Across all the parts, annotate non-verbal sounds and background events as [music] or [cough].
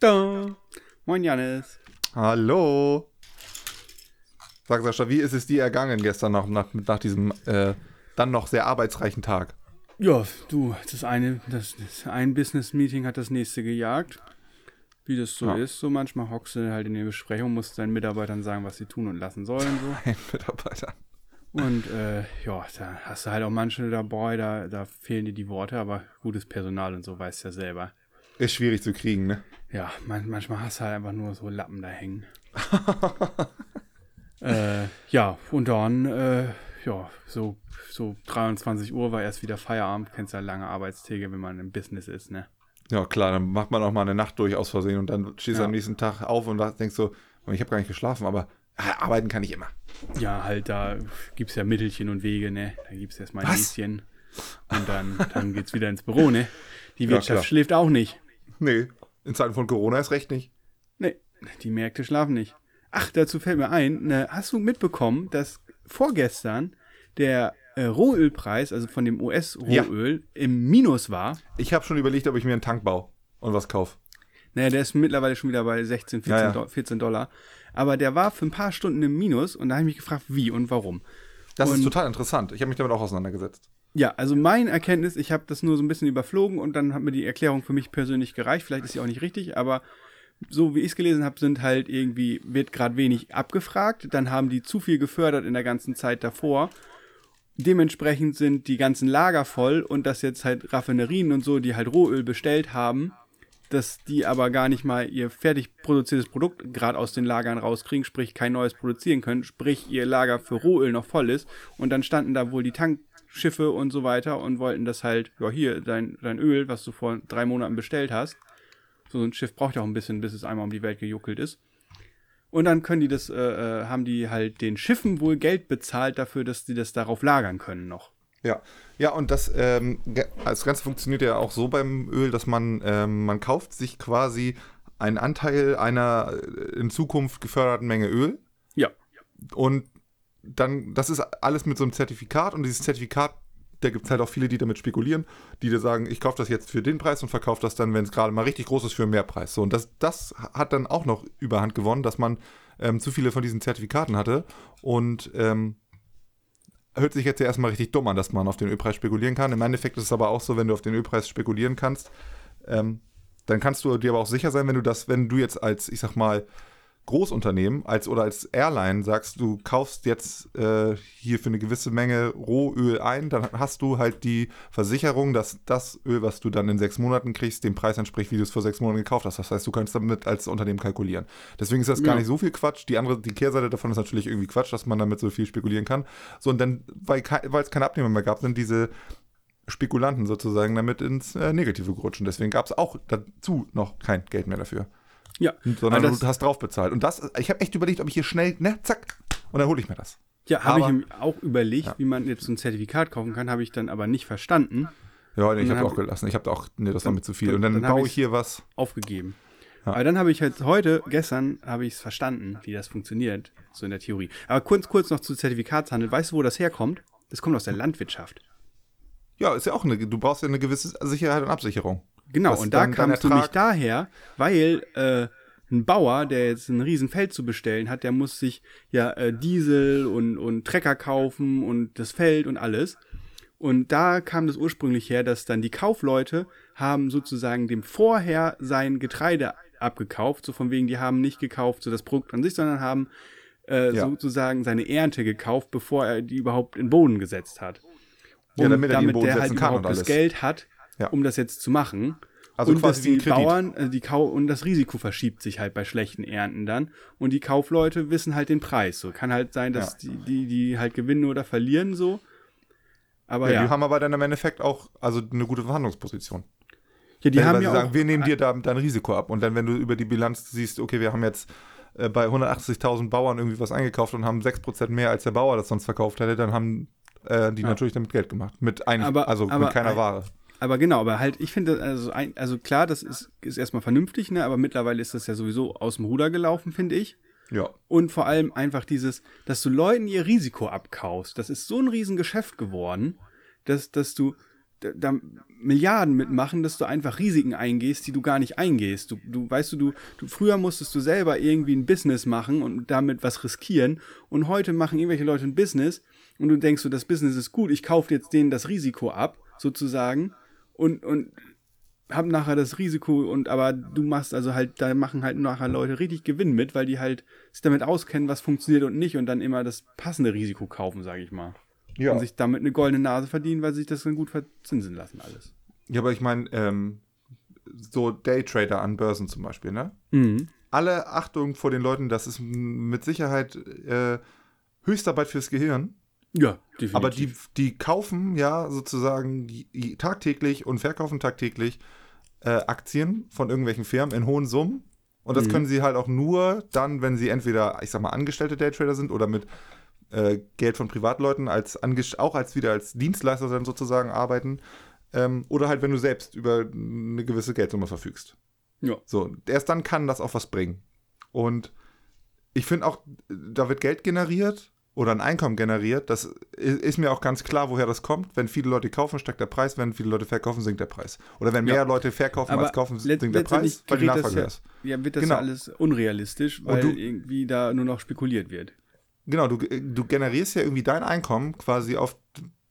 Da. Moin Janis. Hallo. Sag Sascha, wie ist es dir ergangen gestern noch nach, nach diesem äh, dann noch sehr arbeitsreichen Tag? Ja, du, das eine, das, das ein Business-Meeting hat das nächste gejagt. Wie das so Ja. ist, so manchmal hockst du halt in der Besprechung, musst deinen Mitarbeitern sagen, was sie tun und lassen sollen. So. [laughs] Ein Mitarbeiter. Und äh, ja, da hast du halt auch manche dabei, da, da fehlen dir die Worte, aber gutes Personal und so weißt du ja selber. Ist schwierig zu kriegen, ne? Ja, man, manchmal hast du halt einfach nur so Lappen da hängen. [laughs] äh, ja, und dann, äh, ja, so, so 23 Uhr war erst wieder Feierabend. Kennst ja lange Arbeitstage, wenn man im Business ist, ne? Ja, klar, dann macht man auch mal eine Nacht durch aus Versehen und dann stehst du Ja. am nächsten Tag auf und da- denkst so, ich habe gar nicht geschlafen, aber arbeiten kann ich immer. Ja, halt, da gibt's ja Mittelchen und Wege, ne? Da gibt's erstmal ein? Näschen. Und dann, dann geht's wieder ins Büro, ne? Die Ja, Wirtschaft klar. schläft auch nicht. Nee, in Zeiten von Corona ist recht nicht. Nee, die Märkte schlafen nicht. Ach, dazu fällt mir ein, ne, hast du mitbekommen, dass vorgestern der äh, Rohölpreis, also von dem US-Rohöl, im Minus war? Ich habe schon überlegt, ob ich mir einen Tank baue und was kaufe. Naja, der ist mittlerweile schon wieder bei 16, 14, Ja, ja. Do 14 Dollar. Aber der war für ein paar Stunden im Minus und da habe ich mich gefragt, wie und warum. Das ist Und- total interessant. Ich habe mich damit auch auseinandergesetzt. Ja, also mein Erkenntnis, ich habe das nur so ein bisschen überflogen und dann hat mir die Erklärung für mich persönlich gereicht. Vielleicht ist sie auch nicht richtig, aber so wie ich es gelesen habe, sind halt irgendwie, wird gerade wenig abgefragt. Dann haben die zu viel gefördert in der ganzen Zeit davor. Dementsprechend sind die ganzen Lager voll und dass jetzt halt Raffinerien und so, die halt Rohöl bestellt haben, dass die aber gar nicht mal ihr fertig produziertes Produkt gerade aus den Lagern rauskriegen, sprich kein neues produzieren können, sprich ihr Lager für Rohöl noch voll ist. Und dann standen da wohl die Tankschiffe und so weiter und wollten das halt, ja hier, dein, dein Öl, was du vor drei Monaten bestellt hast. So ein Schiff braucht ja auch ein bisschen, bis es einmal um die Welt gejuckelt ist. Und dann können die das, äh, äh, haben die halt den Schiffen wohl Geld bezahlt dafür, dass die das darauf lagern können noch. Ja, ja, und das, ähm, das Ganze funktioniert ja auch so beim Öl, dass man, ähm, man kauft sich quasi einen Anteil einer äh, in Zukunft geförderten Menge Öl Ja. und dann, das ist alles mit so einem Zertifikat und dieses Zertifikat, da gibt es halt auch viele, die damit spekulieren, die dir sagen, ich kaufe das jetzt für den Preis und verkaufe das dann, wenn es gerade mal richtig groß ist, für einen Mehrpreis. So, und das, das hat dann auch noch Überhand gewonnen, dass man ähm, zu viele von diesen Zertifikaten hatte und ähm, hört sich jetzt ja erstmal richtig dumm an, dass man auf den Ölpreis spekulieren kann. Im Endeffekt ist es aber auch so, wenn du auf den Ölpreis spekulieren kannst, ähm, dann kannst du dir aber auch sicher sein, wenn du das, wenn du jetzt als, ich sag mal, Großunternehmen als oder als Airline sagst, du kaufst jetzt äh, hier für eine gewisse Menge Rohöl ein, dann hast du halt die Versicherung, dass das Öl, was du dann in sechs Monaten kriegst, dem Preis entspricht, wie du es vor sechs Monaten gekauft hast. Das heißt, du kannst damit als Unternehmen kalkulieren. Deswegen ist das gar Ja. nicht so viel Quatsch. Die andere, die Kehrseite davon ist natürlich irgendwie Quatsch, dass man damit so viel spekulieren kann. So, und dann, weil es keine Abnehmer mehr gab, sind diese Spekulanten sozusagen damit ins äh, Negative gerutscht. Und deswegen gab es auch dazu noch kein Geld mehr dafür. Ja. Sondern das- du hast drauf bezahlt. Und das, ich habe echt überlegt, ob ich hier schnell, ne, zack, und dann hole ich mir das. Ja, habe ich auch überlegt, wie man jetzt so ein Zertifikat kaufen kann, habe ich dann aber nicht verstanden, Ja, nee, ich dann habe hab auch gelassen. Ich habe auch, nee, das war mir zu viel. dann- Und dann, dann baue ich hier was. aufgegeben. Ja. Aber dann habe ich halt heute, gestern, habe ich es verstanden, wie das funktioniert, so in der Theorie. Aber kurz, kurz noch zu Zertifikatshandel. Weißt du, wo das herkommt? Das kommt aus der Landwirtschaft. Ja, ist ja auch eine, du brauchst ja eine gewisse Sicherheit und Absicherung. Genau, und da kam es nämlich daher, weil äh, ein Bauer, der jetzt ein Riesenfeld zu bestellen hat, der muss sich ja äh, Diesel und, und Trecker kaufen und das Feld und alles. Und da kam das ursprünglich her, dass dann die Kaufleute haben sozusagen dem vorher sein Getreide abgekauft, so von wegen, die haben nicht gekauft, so das Produkt an sich, sondern haben äh, Ja. sozusagen seine Ernte gekauft, bevor er die überhaupt in den Boden gesetzt hat. Ja, Und damit er Boden der halt und überhaupt das. Geld hat, Ja. um das jetzt zu machen. Also und quasi die. Bauern, äh, die Kau und das Risiko verschiebt sich halt bei schlechten Ernten dann. Und die Kaufleute wissen halt den Preis. So kann halt sein, dass Ja. die, die, die halt gewinnen oder verlieren so. Aber Ja, ja, Die haben aber dann im Endeffekt auch also eine gute Verhandlungsposition. ja, die Wenn- haben ja sagen, auch, wir nehmen dir da dein Risiko ab. Und dann, wenn du über die Bilanz siehst, okay, wir haben jetzt äh, bei 180.000 Bauern irgendwie was eingekauft und haben 6% mehr, als der Bauer das sonst verkauft hätte, dann haben äh, die Ja. natürlich damit Geld gemacht. Mit ein, Aber- also aber mit keiner ein- Ware. Aber genau, aber halt, ich finde, also, ein, also klar, das ist, ist erstmal vernünftig, ne? Aber mittlerweile ist das ja sowieso aus dem Ruder gelaufen, finde ich. Ja. Und vor allem einfach dieses, dass du Leuten ihr Risiko abkaufst. Das ist so ein Riesengeschäft geworden, dass, dass du da, Milliarden mitmachen, dass du einfach Risiken eingehst, die du gar nicht eingehst. Du, du weißt du, du, du, früher musstest du selber irgendwie ein Business machen und damit was riskieren. Und heute machen irgendwelche Leute ein Business und du denkst so, das Business ist gut, ich kaufe jetzt denen das Risiko ab, sozusagen, und, und hab nachher das Risiko und aber du machst also halt, da machen halt nachher Leute richtig Gewinn mit, weil die halt sich damit auskennen, was funktioniert und nicht und dann immer das passende Risiko kaufen, sage ich mal. Ja. Und sich damit eine goldene Nase verdienen, weil sie sich das dann gut verzinsen lassen alles. Ja, aber ich meine, ähm, so Daytrader an Börsen zum Beispiel, ne? Mhm. Alle Achtung vor den Leuten, das ist mit Sicherheit äh, Höchstarbeit fürs Gehirn. Ja, definitiv. Aber die, die kaufen ja sozusagen tagtäglich und verkaufen tagtäglich äh, Aktien von irgendwelchen Firmen in hohen Summen. Und das Mhm. können sie halt auch nur dann, wenn sie entweder, ich sag mal, angestellte Daytrader sind oder mit äh, Geld von Privatleuten als auch als wieder als Dienstleister dann sozusagen arbeiten. Ähm, oder halt, wenn du selbst über eine gewisse Geldsumme verfügst. Ja. So, erst dann kann das auch was bringen. Und ich finde auch, da wird Geld generiert oder ein Einkommen generiert. Das ist mir auch ganz klar, woher das kommt. Wenn viele Leute kaufen, steigt der Preis. Wenn viele Leute verkaufen, sinkt der Preis. Oder wenn mehr Ja. Leute verkaufen Aber als kaufen, sinkt der Preis, weil die Nachfrage ja- ist. ja, wird das Genau. ja alles unrealistisch, weil du- irgendwie da nur noch spekuliert wird. Genau, du, du generierst ja irgendwie dein Einkommen quasi auf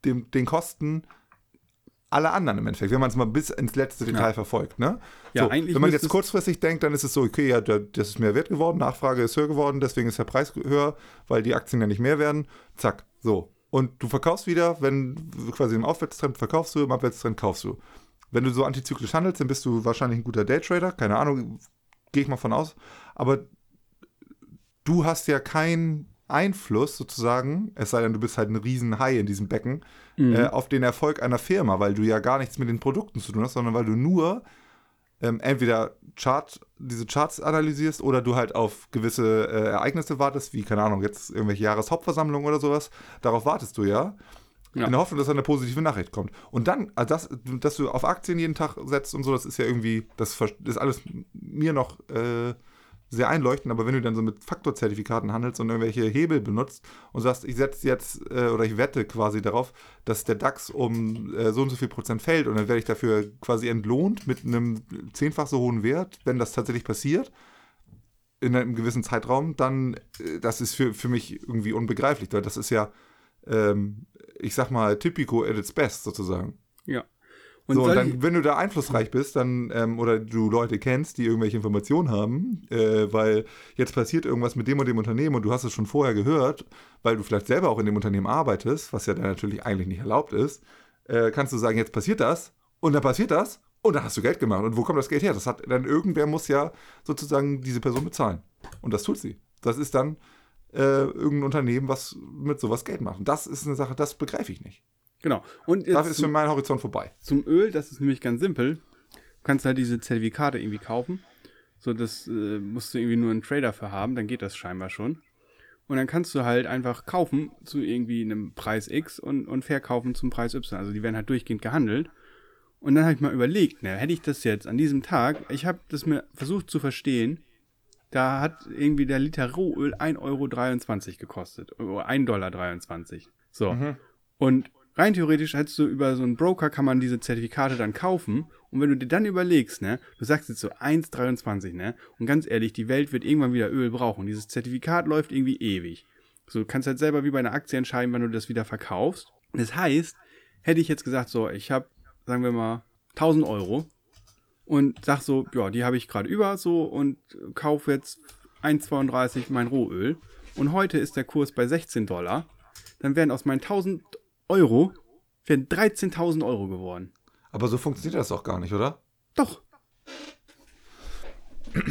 dem, den Kosten aller anderen im Endeffekt, wenn man es mal bis ins letzte Detail Ja. verfolgt. Ne? Ja, so, wenn man jetzt kurzfristig denkt, dann ist es so, okay, ja, das ist mehr wert geworden, Nachfrage ist höher geworden, deswegen ist der Preis höher, weil die Aktien ja nicht mehr werden. Zack, so. Und du verkaufst wieder, wenn quasi im Aufwärtstrend verkaufst du, im Abwärtstrend kaufst du. Wenn du so antizyklisch handelst, dann bist du wahrscheinlich ein guter Daytrader, keine Ahnung, gehe ich mal von aus. Aber du hast ja keinen Einfluss sozusagen, es sei denn, du bist halt ein Riesenhai in diesem Becken, Mhm. äh, auf den Erfolg einer Firma, weil du ja gar nichts mit den Produkten zu tun hast, sondern weil du nur ähm, entweder Chart, diese Charts analysierst oder du halt auf gewisse äh, Ereignisse wartest, wie, keine Ahnung, jetzt irgendwelche Jahreshauptversammlungen oder sowas. Darauf wartest du ja. Ja. In der Hoffnung, dass eine positive Nachricht kommt. Und dann, also das, dass du auf Aktien jeden Tag setzt und so, das ist ja irgendwie, das ist alles mir noch äh, sehr einleuchtend, aber wenn du dann so mit Faktorzertifikaten handelst und irgendwelche Hebel benutzt und sagst, ich setze jetzt äh, oder ich wette quasi darauf, dass der DAX um äh, so und so viel Prozent fällt und dann werde ich dafür quasi entlohnt mit einem zehnfach so hohen Wert, wenn das tatsächlich passiert in einem gewissen Zeitraum, dann äh, das ist für, für mich irgendwie unbegreiflich, weil das ist ja, ähm, ich sag mal, typico at its best sozusagen. Und so, und dann, wenn du da einflussreich bist, dann, ähm, oder du Leute kennst, die irgendwelche Informationen haben, äh, weil jetzt passiert irgendwas mit dem und dem Unternehmen und du hast es schon vorher gehört, weil du vielleicht selber auch in dem Unternehmen arbeitest, was ja dann natürlich eigentlich nicht erlaubt ist, äh, kannst du sagen, jetzt passiert das und dann passiert das und dann hast du Geld gemacht. Und wo kommt das Geld her? Das hat dann irgendwer muss ja sozusagen diese Person bezahlen. Und das tut sie. Das ist dann äh, irgendein Unternehmen, was mit sowas Geld macht. Und das ist eine Sache, das begreife ich nicht. Genau. Und jetzt Dafür ist für meinen Horizont vorbei. zum Öl, das ist nämlich ganz simpel. Du kannst halt diese Zertifikate irgendwie kaufen. So, das äh, musst du irgendwie nur einen Trader für haben, dann geht das scheinbar schon. Und dann kannst du halt einfach kaufen zu irgendwie einem Preis X und, und verkaufen zum Preis Y. Also die werden halt durchgehend gehandelt. Und dann habe ich mal überlegt, ne, hätte ich das jetzt an diesem Tag, ich habe das mir versucht zu verstehen, da hat irgendwie der Liter Rohöl 1,23 Euro gekostet. Oder 1,23 Dollar. So. Und rein theoretisch hättest du über so einen Broker kann man diese Zertifikate dann kaufen. Und wenn du dir dann überlegst, ne, du sagst jetzt so 1,23, ne, und ganz ehrlich, die Welt wird irgendwann wieder Öl brauchen. Dieses Zertifikat läuft irgendwie ewig. So, du kannst halt selber wie bei einer Aktie entscheiden, wann du das wieder verkaufst. Das heißt, hätte ich jetzt gesagt, so, ich habe, sagen wir mal, 1000 Euro und sag so, ja, die habe ich gerade über so und kaufe jetzt 1,32 mein Rohöl und heute ist der Kurs bei 16 Dollar, dann wären aus meinen 1000 Euro wären 13.000 Euro geworden. Aber so funktioniert das auch gar nicht, oder? Doch. [clears throat]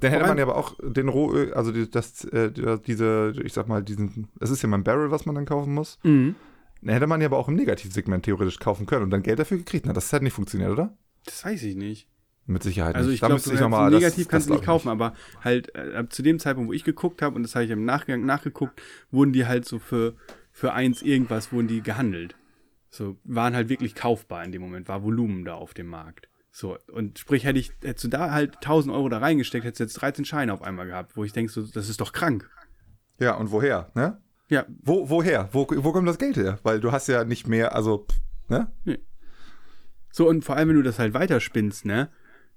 Dann hätte man ja aber auch den Rohöl, also das, äh, die- diese, ich sag mal, diesen, das ist ja mein Barrel, was man dann kaufen muss. Mhm. Dann hätte man ja aber auch im Negativsegment theoretisch kaufen können und dann Geld dafür gekriegt. Na, das hätte nicht funktioniert, oder? Das weiß ich nicht. Mit Sicherheit Also nicht. ich Da glaube, ich noch mal- negativ das- kannst das du nicht glaub ich kaufen, aber halt äh, ab zu dem Zeitpunkt, wo ich geguckt habe, und das habe ich im Nachgang nachgeguckt, wurden die halt so für, für eins irgendwas, wurden die gehandelt. So, waren halt wirklich kaufbar in dem Moment, war Volumen da auf dem Markt. So, und sprich, hätte ich, hättest du da halt 1000 Euro da reingesteckt, hättest du jetzt 13 Scheine auf einmal gehabt, wo ich denke, so, das ist doch krank. Ja, und woher, ne? Ja, Wo, woher? Wo, wo kommt das Geld her? Weil du hast ja nicht mehr, also, ne? Nee. So, und vor allem, wenn du das halt weiterspinnst, ne?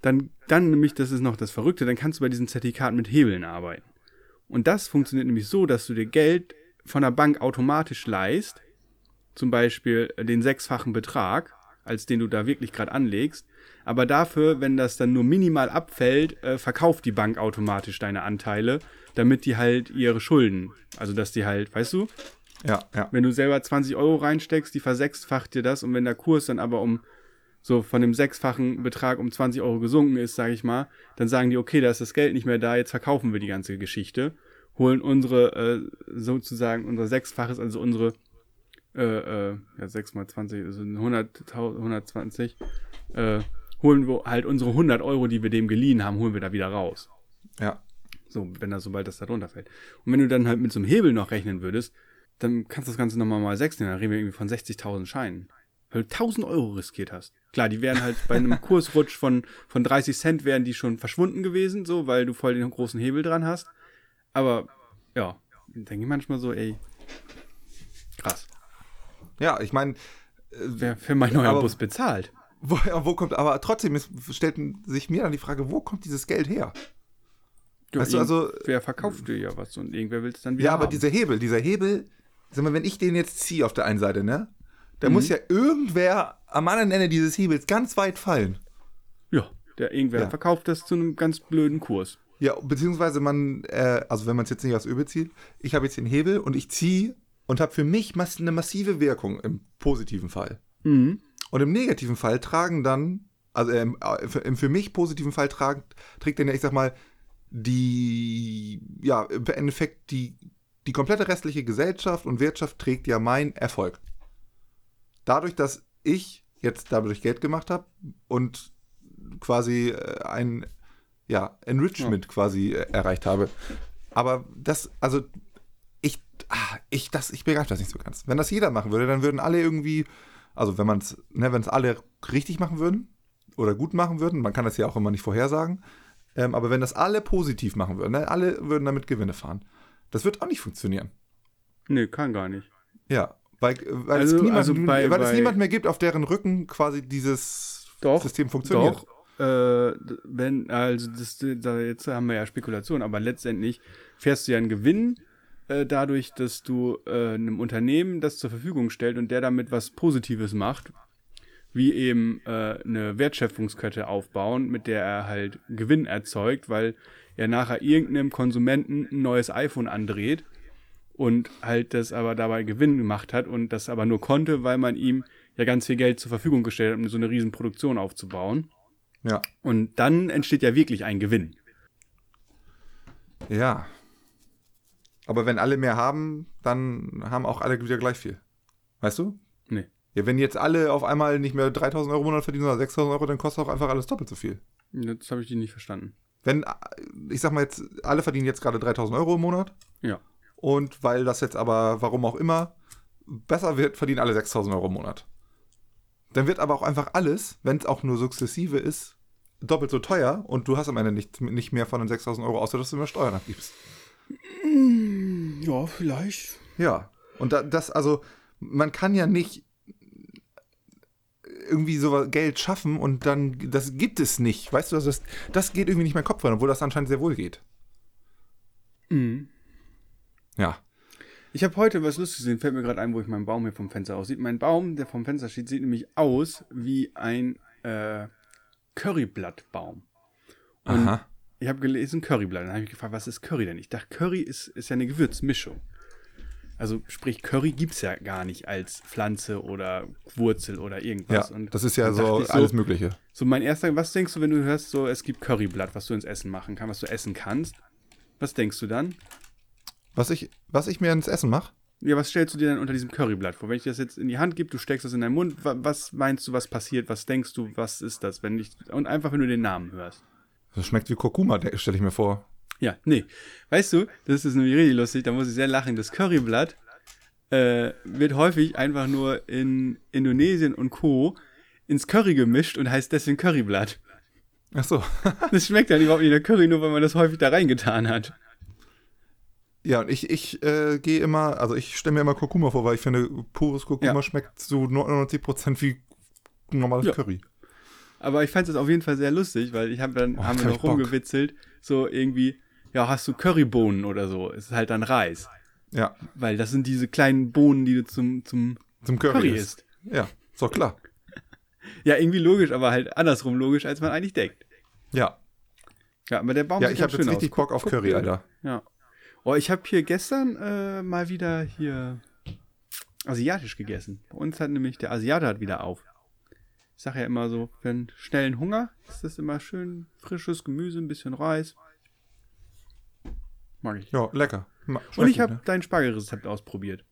Dann, dann nämlich, das ist noch das Verrückte, dann kannst du bei diesen Zertifikaten mit Hebeln arbeiten. Und das funktioniert nämlich so, dass du dir Geld von der Bank automatisch leist, zum Beispiel den sechsfachen Betrag, als den du da wirklich gerade anlegst. Aber dafür, wenn das dann nur minimal abfällt, äh, verkauft die Bank automatisch deine Anteile, damit die halt ihre Schulden, also dass die halt, weißt du, Ja, ja. wenn du selber 20 Euro reinsteckst, die versechsfacht dir das und wenn der Kurs dann aber um so von dem sechsfachen Betrag um 20 Euro gesunken ist, sage ich mal, dann sagen die, okay, da ist das Geld nicht mehr da, jetzt verkaufen wir die ganze Geschichte, holen unsere äh, sozusagen unser Sechsfaches, also unsere äh, äh, ja, 6 mal 20, also 100, 120, äh, holen wir halt unsere 100 Euro, die wir dem geliehen haben, holen wir da wieder raus. Ja. So, wenn das, sobald das da drunter fällt. Und wenn du dann halt mit so einem Hebel noch rechnen würdest, dann kannst du das Ganze nochmal mal 6 nehmen, dann reden wir irgendwie von 60.000 Scheinen. Weil du 1000 Euro riskiert hast. Klar, die wären halt bei einem [laughs] Kursrutsch von, von 30 Cent wären die schon verschwunden gewesen, so, weil du voll den großen Hebel dran hast. Aber, ja, denke ich manchmal so, ey, krass. Ja, ich meine, Wer für mein neuer Aber- Bus bezahlt? wo, [laughs] wo kommt, aber trotzdem ist, stellt sich mir dann die Frage, wo kommt dieses Geld her? Ja, Weißt du, also- Wer verkauft dir ja was und irgendwer will es dann wieder Ja, aber haben. dieser Hebel, dieser Hebel, sag mal, wenn ich den jetzt ziehe auf der einen Seite, ne? Da muss ja irgendwer am anderen Ende dieses Hebels ganz weit fallen. Ja, der irgendwer Ja. verkauft das zu einem ganz blöden Kurs. Ja, beziehungsweise man, äh, also wenn man es jetzt nicht aus Öl bezieht, ich habe jetzt den Hebel und ich ziehe und habe für mich mass eine massive Wirkung im positiven Fall. Mhm. Und im negativen Fall tragen dann, also ähm, äh, im für mich positiven Fall tragen, trägt dann ja, ich sag mal, die, ja, im Endeffekt die, die komplette restliche Gesellschaft und Wirtschaft trägt ja mein Erfolg. Dadurch, dass ich jetzt dadurch Geld gemacht habe und quasi äh, ein, ja, Enrichment quasi äh, erreicht habe. Aber das, also, ich, ah, ich, das, ich begreife das nicht so ganz. Wenn das jeder machen würde, dann würden alle irgendwie, also wenn man es, ne, wenn es alle richtig machen würden oder gut machen würden, man kann das ja auch immer nicht vorhersagen, ähm, aber wenn das alle positiv machen würden, ne, alle würden damit Gewinne fahren, das wird auch nicht funktionieren. Nee, kann gar nicht. Ja, weil, weil, Also- es, niemand, also bei- weil es bei- niemand mehr gibt, auf deren Rücken quasi dieses Doch, System funktioniert. Doch, äh, wenn, also das, da jetzt haben wir ja Spekulation, aber letztendlich fährst du ja einen Gewinn äh, dadurch, dass du äh, einem Unternehmen das zur Verfügung stellt und der damit was Positives macht, wie eben äh, eine Wertschöpfungskette aufbauen, mit der er halt Gewinn erzeugt, weil er nachher irgendeinem Konsumenten ein neues iPhone andreht und halt das aber dabei Gewinn gemacht hat und das aber nur konnte, weil man ihm ja ganz viel Geld zur Verfügung gestellt hat, um so eine riesen Produktion aufzubauen. Ja. Und dann entsteht ja wirklich ein Gewinn. Ja. Aber wenn alle mehr haben, dann haben auch alle wieder gleich viel. Weißt du? Nee. Ja, wenn jetzt alle auf einmal nicht mehr 3000 Euro im Monat verdienen, sondern 6000 Euro, dann kostet auch einfach alles doppelt so viel. Das habe ich die nicht verstanden. Wenn, ich sag mal jetzt, alle verdienen jetzt gerade 3000 Euro im Monat Ja. und weil das jetzt aber, warum auch immer, besser wird, verdienen alle 6000 Euro im Monat. Dann wird aber auch einfach alles, wenn es auch nur sukzessive ist, doppelt so teuer und du hast am Ende nicht, nicht mehr von den 6000 Euro, außer dass du mehr Steuern abgibst. Ja, vielleicht. Ja, und da, das, also, man kann ja nicht irgendwie so Geld schaffen und dann, das gibt es nicht. Weißt du, also das, das geht irgendwie nicht mein Kopf rein, obwohl das anscheinend sehr wohl geht. Mhm. Ja. Ich habe heute was Lustiges gesehen, fällt mir gerade ein, wo ich meinen Baum hier vom Fenster aussieht. Mein Baum, der vom Fenster steht, sieht nämlich aus wie ein äh, Curryblattbaum. Und Aha. ich habe gelesen Curryblatt. Dann habe ich gefragt, was ist Curry denn? Ich dachte, Curry ist, ist ja eine Gewürzmischung. Also sprich, Curry gibt es ja gar nicht als Pflanze oder Wurzel oder Ja, irgendwas. Und das ist ja so ich alles Mögliche. So mein erster, was denkst du, wenn du hörst, so es gibt Curryblatt, was du ins Essen machen kannst, was du essen kannst? Was denkst du dann? Was ich, was ich mir ins Essen mache? Ja, was stellst du dir dann unter diesem Curryblatt vor? Wenn ich das jetzt in die Hand gebe, du steckst das in deinen Mund, wa was meinst du, was passiert? Was denkst du, was ist das? Wenn ich, und einfach, wenn du den Namen hörst. Das schmeckt wie Kurkuma, stelle ich mir vor. Ja, nee. Weißt du, das ist nämlich richtig lustig, da muss ich sehr lachen. Das Curryblatt äh, wird häufig einfach nur in Indonesien und Co. ins Curry gemischt und heißt deswegen Curryblatt. Ach so. Das schmeckt dann überhaupt nicht nach Curry, nur weil man das häufig da reingetan hat. Ja, und ich, ich äh, gehe immer, also ich stelle mir immer Kurkuma vor, weil ich finde, pures Kurkuma Ja. schmeckt zu 99% wie normales Ja. Curry. Aber ich fand es auf jeden Fall sehr lustig, weil ich habe dann Oh, haben wir noch rumgewitzelt, so irgendwie, ja, hast du Currybohnen oder so? Es ist halt dann Reis. Ja, Weil das sind diese kleinen Bohnen, die du zum, zum zum Curry, Curry isst. Ja, ist doch klar. [laughs] Ja, irgendwie logisch, aber halt andersrum logisch, als man eigentlich denkt. Ja, Ja, aber der Baum ja ich habe jetzt richtig aus. Bock auf Guck- Curry, Alter. Ja. Oh, ich habe hier gestern äh, mal wieder hier asiatisch gegessen. Bei uns hat nämlich der Asiate hat wieder auf. Ich sage ja immer so, für einen schnellen Hunger ist das immer schön frisches Gemüse, ein bisschen Reis. Mag ich. Ja, lecker. Ma- Und ich habe ne? dein Spargelrezept ausprobiert.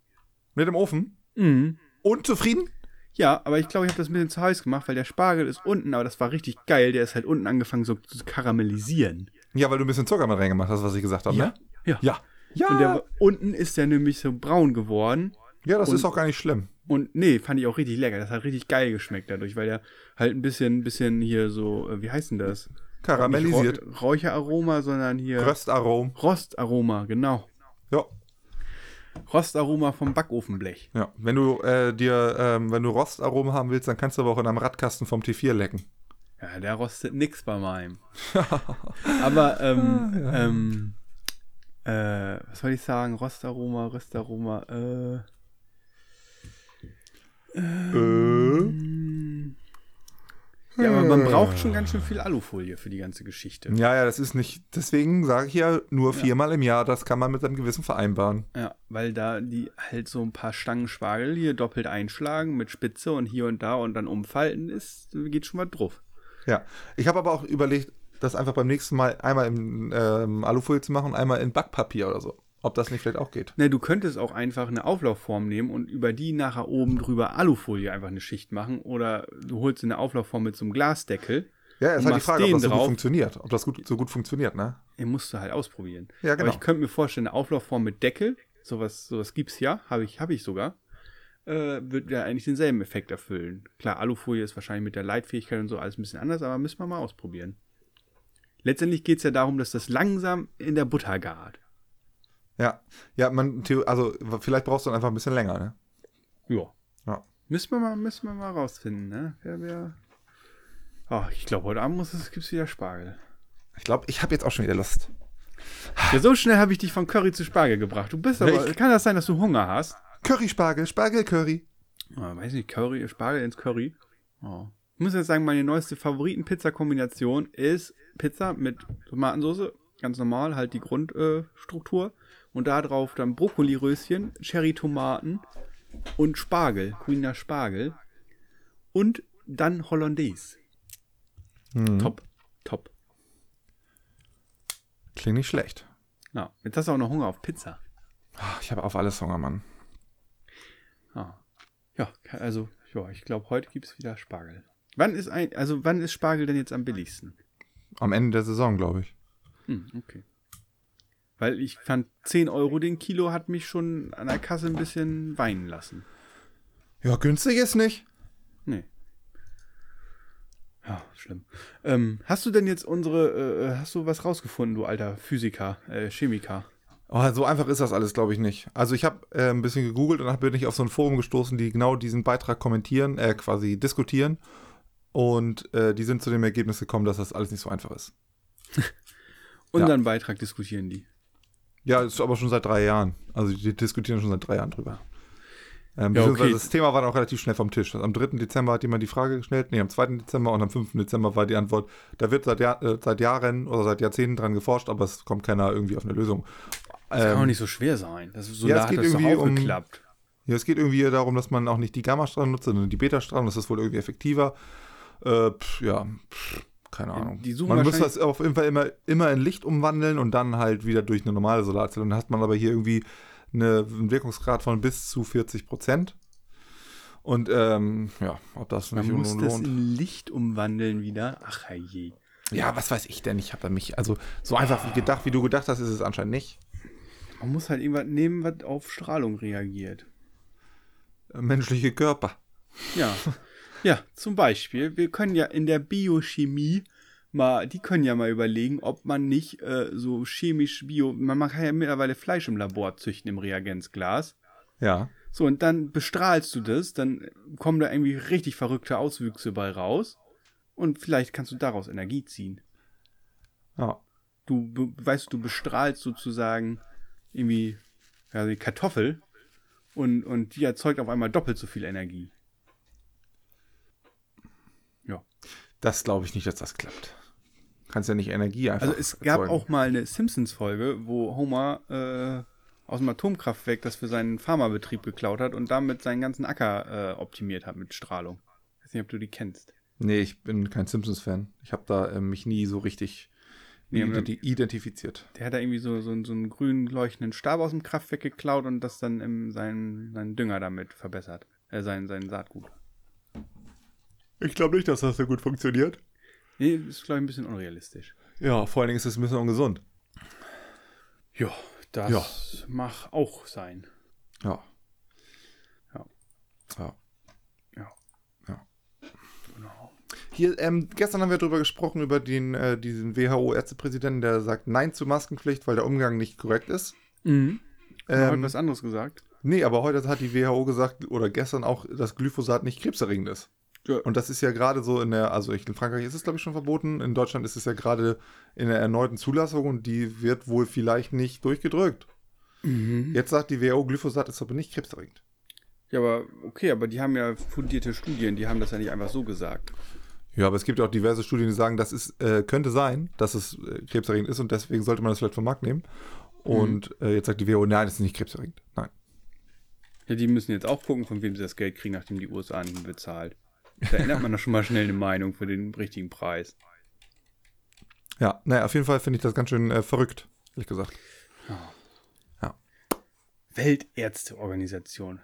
Mit dem Ofen? Mhm. Und zufrieden? Ja, aber ich glaube, ich habe das ein bisschen zu heiß gemacht, weil der Spargel ist unten, aber das war richtig geil. Der ist halt unten angefangen so zu karamellisieren. Ja, weil du ein bisschen Zucker mit reingemacht hast, was ich gesagt habe, ne? Ja. Ja. Ja, Und der, unten ist der nämlich so braun geworden. ja das und- ist auch gar nicht schlimm. Und nee, fand ich auch richtig lecker. Das hat richtig geil geschmeckt dadurch, weil der halt ein bisschen, bisschen hier so, äh, wie heißt denn das? Karamellisiert. Nicht Räu- Räucheraroma, sondern hier Röstarom. Rostaroma, genau. Ja. Rostaroma vom Backofenblech. Ja, wenn du äh, dir, ähm, wenn du Rostaromen haben willst, dann kannst du aber auch in einem Radkasten vom T4 lecken. Ja, der rostet nix bei meinem. [laughs] Aber, ähm, ähm, äh, was soll ich sagen? Rostaroma, Röstaroma, äh, Äh? ja, aber man braucht schon ganz schön viel Alufolie für die ganze Geschichte. Ja, ja, das ist nicht. Deswegen sage ich ja nur viermal im Jahr, das kann man mit einem Gewissen vereinbaren. Ja, weil da die halt so ein paar Stangen Spargel hier doppelt einschlagen mit Spitze und hier und da und dann umfalten ist, geht schon mal drauf. Ja. Ich habe aber auch überlegt, das einfach beim nächsten Mal einmal in ähm, Alufolie zu machen und einmal in Backpapier oder so. Ob das nicht vielleicht auch geht. Ne, du könntest auch einfach eine Auflaufform nehmen und über die nachher oben drüber Alufolie einfach eine Schicht machen oder du holst eine Auflaufform mit so einem Glasdeckel. Ja, ist halt die Frage, ob das so gut drauf. funktioniert. Ob das gut, so gut funktioniert, ne? Den musst du halt ausprobieren. Ja, genau. Aber ich könnte mir vorstellen, eine Auflaufform mit Deckel, sowas, sowas gibt's ja, habe ich, hab ich sogar, äh, wird ja eigentlich denselben Effekt erfüllen. Klar, Alufolie ist wahrscheinlich mit der Leitfähigkeit und so alles ein bisschen anders, aber müssen wir mal ausprobieren. Letztendlich geht's ja darum, dass das langsam in der Butter gart. Ja. Ja, man, also vielleicht brauchst du dann einfach ein bisschen länger, ne? Ja. Ja. Müssen wir mal, müssen wir mal rausfinden, ne? Wer, wer. Oh, ich glaube, heute Abend muss es, gibt's wieder Spargel. Ich glaube, ich habe jetzt auch schon wieder Lust. Ja, so schnell habe ich dich von Curry zu Spargel gebracht. Du bist aber. Ich- Kann das sein, dass du Hunger hast? Curry-Spargel, Spargel-Curry. Oh, weiß nicht, Curry, Spargel ins Curry. Oh. Ich muss jetzt sagen, meine neueste Favoriten-Pizza-Kombination ist Pizza mit Tomatensauce, ganz normal, halt die Grundstruktur. Äh, und da drauf dann Brokkoli-Röschen, Cherry-Tomaten und Spargel, grüner Spargel. Und dann Hollandaise. Mhm. Top, top. Klingt nicht schlecht. Ja, jetzt hast du auch noch Hunger auf Pizza. Ah, Ich habe auf alles Hunger, Mann. Ah. Ja, also, ja, ich glaube, heute gibt es wieder Spargel. Wann ist ein, also wann ist Spargel denn jetzt am billigsten? Am Ende der Saison, glaube ich. Hm, okay. Weil ich fand 10 Euro den Kilo hat mich schon an der Kasse ein bisschen weinen lassen. Ja, günstig ist nicht. Nee. Ja, schlimm. Ähm, hast du denn jetzt unsere, äh, hast du was rausgefunden, du alter Physiker, äh, Chemiker? Oh, so einfach ist das alles, glaube ich, nicht. Also ich habe äh, ein bisschen gegoogelt und dann bin ich auf so ein Forum gestoßen, die genau diesen Beitrag kommentieren, äh, quasi diskutieren. Und äh, die sind zu dem Ergebnis gekommen, dass das alles nicht so einfach ist. [laughs] Unseren Beitrag diskutieren die. Ja, ist aber schon seit drei Jahren. Also die diskutieren schon seit drei Jahren drüber. Ähm, Ja, okay. Das Thema war dann auch relativ schnell vom Tisch. Am 3. Dezember hat jemand die Frage gestellt, nee, am 2. Dezember und am 5. Dezember war die Antwort, da wird seit, Jahr, äh, seit Jahren oder seit Jahrzehnten dran geforscht, aber es kommt keiner irgendwie auf eine Lösung. Das kann Ähm, auch nicht so schwer sein. Das so ja, nah es geht irgendwie auch um- geklappt. Ja, es geht irgendwie darum, dass man auch nicht die Gammastrahlen nutzt, sondern die Betastrahlen. Das ist wohl irgendwie effektiver. Äh, pf, ja, pf, keine Ahnung. die man muss das auf jeden Fall immer, immer in Licht umwandeln und dann halt wieder durch eine normale Solarzelle. Und dann hat man aber hier irgendwie eine, einen Wirkungsgrad von bis zu 40 Prozent. Und ähm, ja, ob das Man nicht muss lohnt. das in Licht umwandeln wieder. Ach je. ja, was weiß ich denn? Ich habe mich, also so einfach wie gedacht, wie du gedacht hast, ist es anscheinend nicht. Man muss halt irgendwas nehmen, was auf Strahlung reagiert. Äh, Menschliche Körper. Ja. [laughs] ja, zum Beispiel, wir können ja in der Biochemie mal, die können ja mal überlegen, ob man nicht äh, so chemisch bio, man, man kann ja mittlerweile Fleisch im Labor züchten im Reagenzglas. Ja. So, und dann bestrahlst du das, dann kommen da irgendwie richtig verrückte Auswüchse bei raus. Und vielleicht kannst du daraus Energie ziehen. Ja. Du weißt, du bestrahlst sozusagen irgendwie ja, die Kartoffel und, und die erzeugt auf einmal doppelt so viel Energie. Ja. Das glaube ich nicht, dass das klappt. Kannst ja nicht Energie einfach. Also es gab erzeugen. auch mal eine Simpsons-Folge, wo Homer äh, aus dem Atomkraftwerk das für seinen Pharmabetrieb geklaut hat und damit seinen ganzen Acker äh, optimiert hat mit Strahlung. Ich weiß nicht, ob du die kennst. Nee, ich bin kein Simpsons-Fan. Ich habe da äh, mich nie so richtig Nee, identi identifiziert. Der hat da irgendwie so, so, so einen grün leuchtenden Stab aus dem Kraftwerk geklaut und das dann im, seinen, seinen Dünger damit verbessert. Äh, sein, sein Saatgut. Ich glaube nicht, dass das so gut funktioniert. Nee, ist, glaube ich, ein bisschen unrealistisch. Ja, vor allen Dingen ist es ein bisschen ungesund. Ja, das Ja. mag auch sein. Ja. Ja. Ja. Ja. Ja. Genau. Hier, ähm, gestern haben wir darüber gesprochen, über den, äh, diesen WHO-Ärztepräsidenten, der sagt Nein zur Maskenpflicht, weil der Umgang nicht korrekt ist. Mhm. Ähm, Ähm, was anderes gesagt. nee, aber heute hat die WHO gesagt, oder gestern auch, dass Glyphosat nicht krebserregend ist. Ja. Und das ist ja gerade so in der, also ich, in Frankreich ist es glaube ich schon verboten, in Deutschland ist es ja gerade in der erneuten Zulassung und die wird wohl vielleicht nicht durchgedrückt. Mhm. Jetzt sagt die WHO, Glyphosat ist aber nicht krebserregend. Ja, aber okay, aber die haben ja fundierte Studien, die haben das ja nicht einfach so gesagt. Ja, aber es gibt ja auch diverse Studien, die sagen, das ist, äh, könnte sein, dass es äh, krebserregend ist und deswegen sollte man das vielleicht vom Markt nehmen. Und äh, jetzt sagt die WHO, nein, es ist nicht krebserregend. Nein. Ja, die müssen jetzt auch gucken, von wem sie das Geld kriegen, nachdem die USA nicht bezahlt. Da ändert man doch schon mal schnell eine Meinung für den richtigen Preis. Ja, naja, auf jeden Fall finde ich das ganz schön äh, verrückt, ehrlich gesagt. Weltärzteorganisation.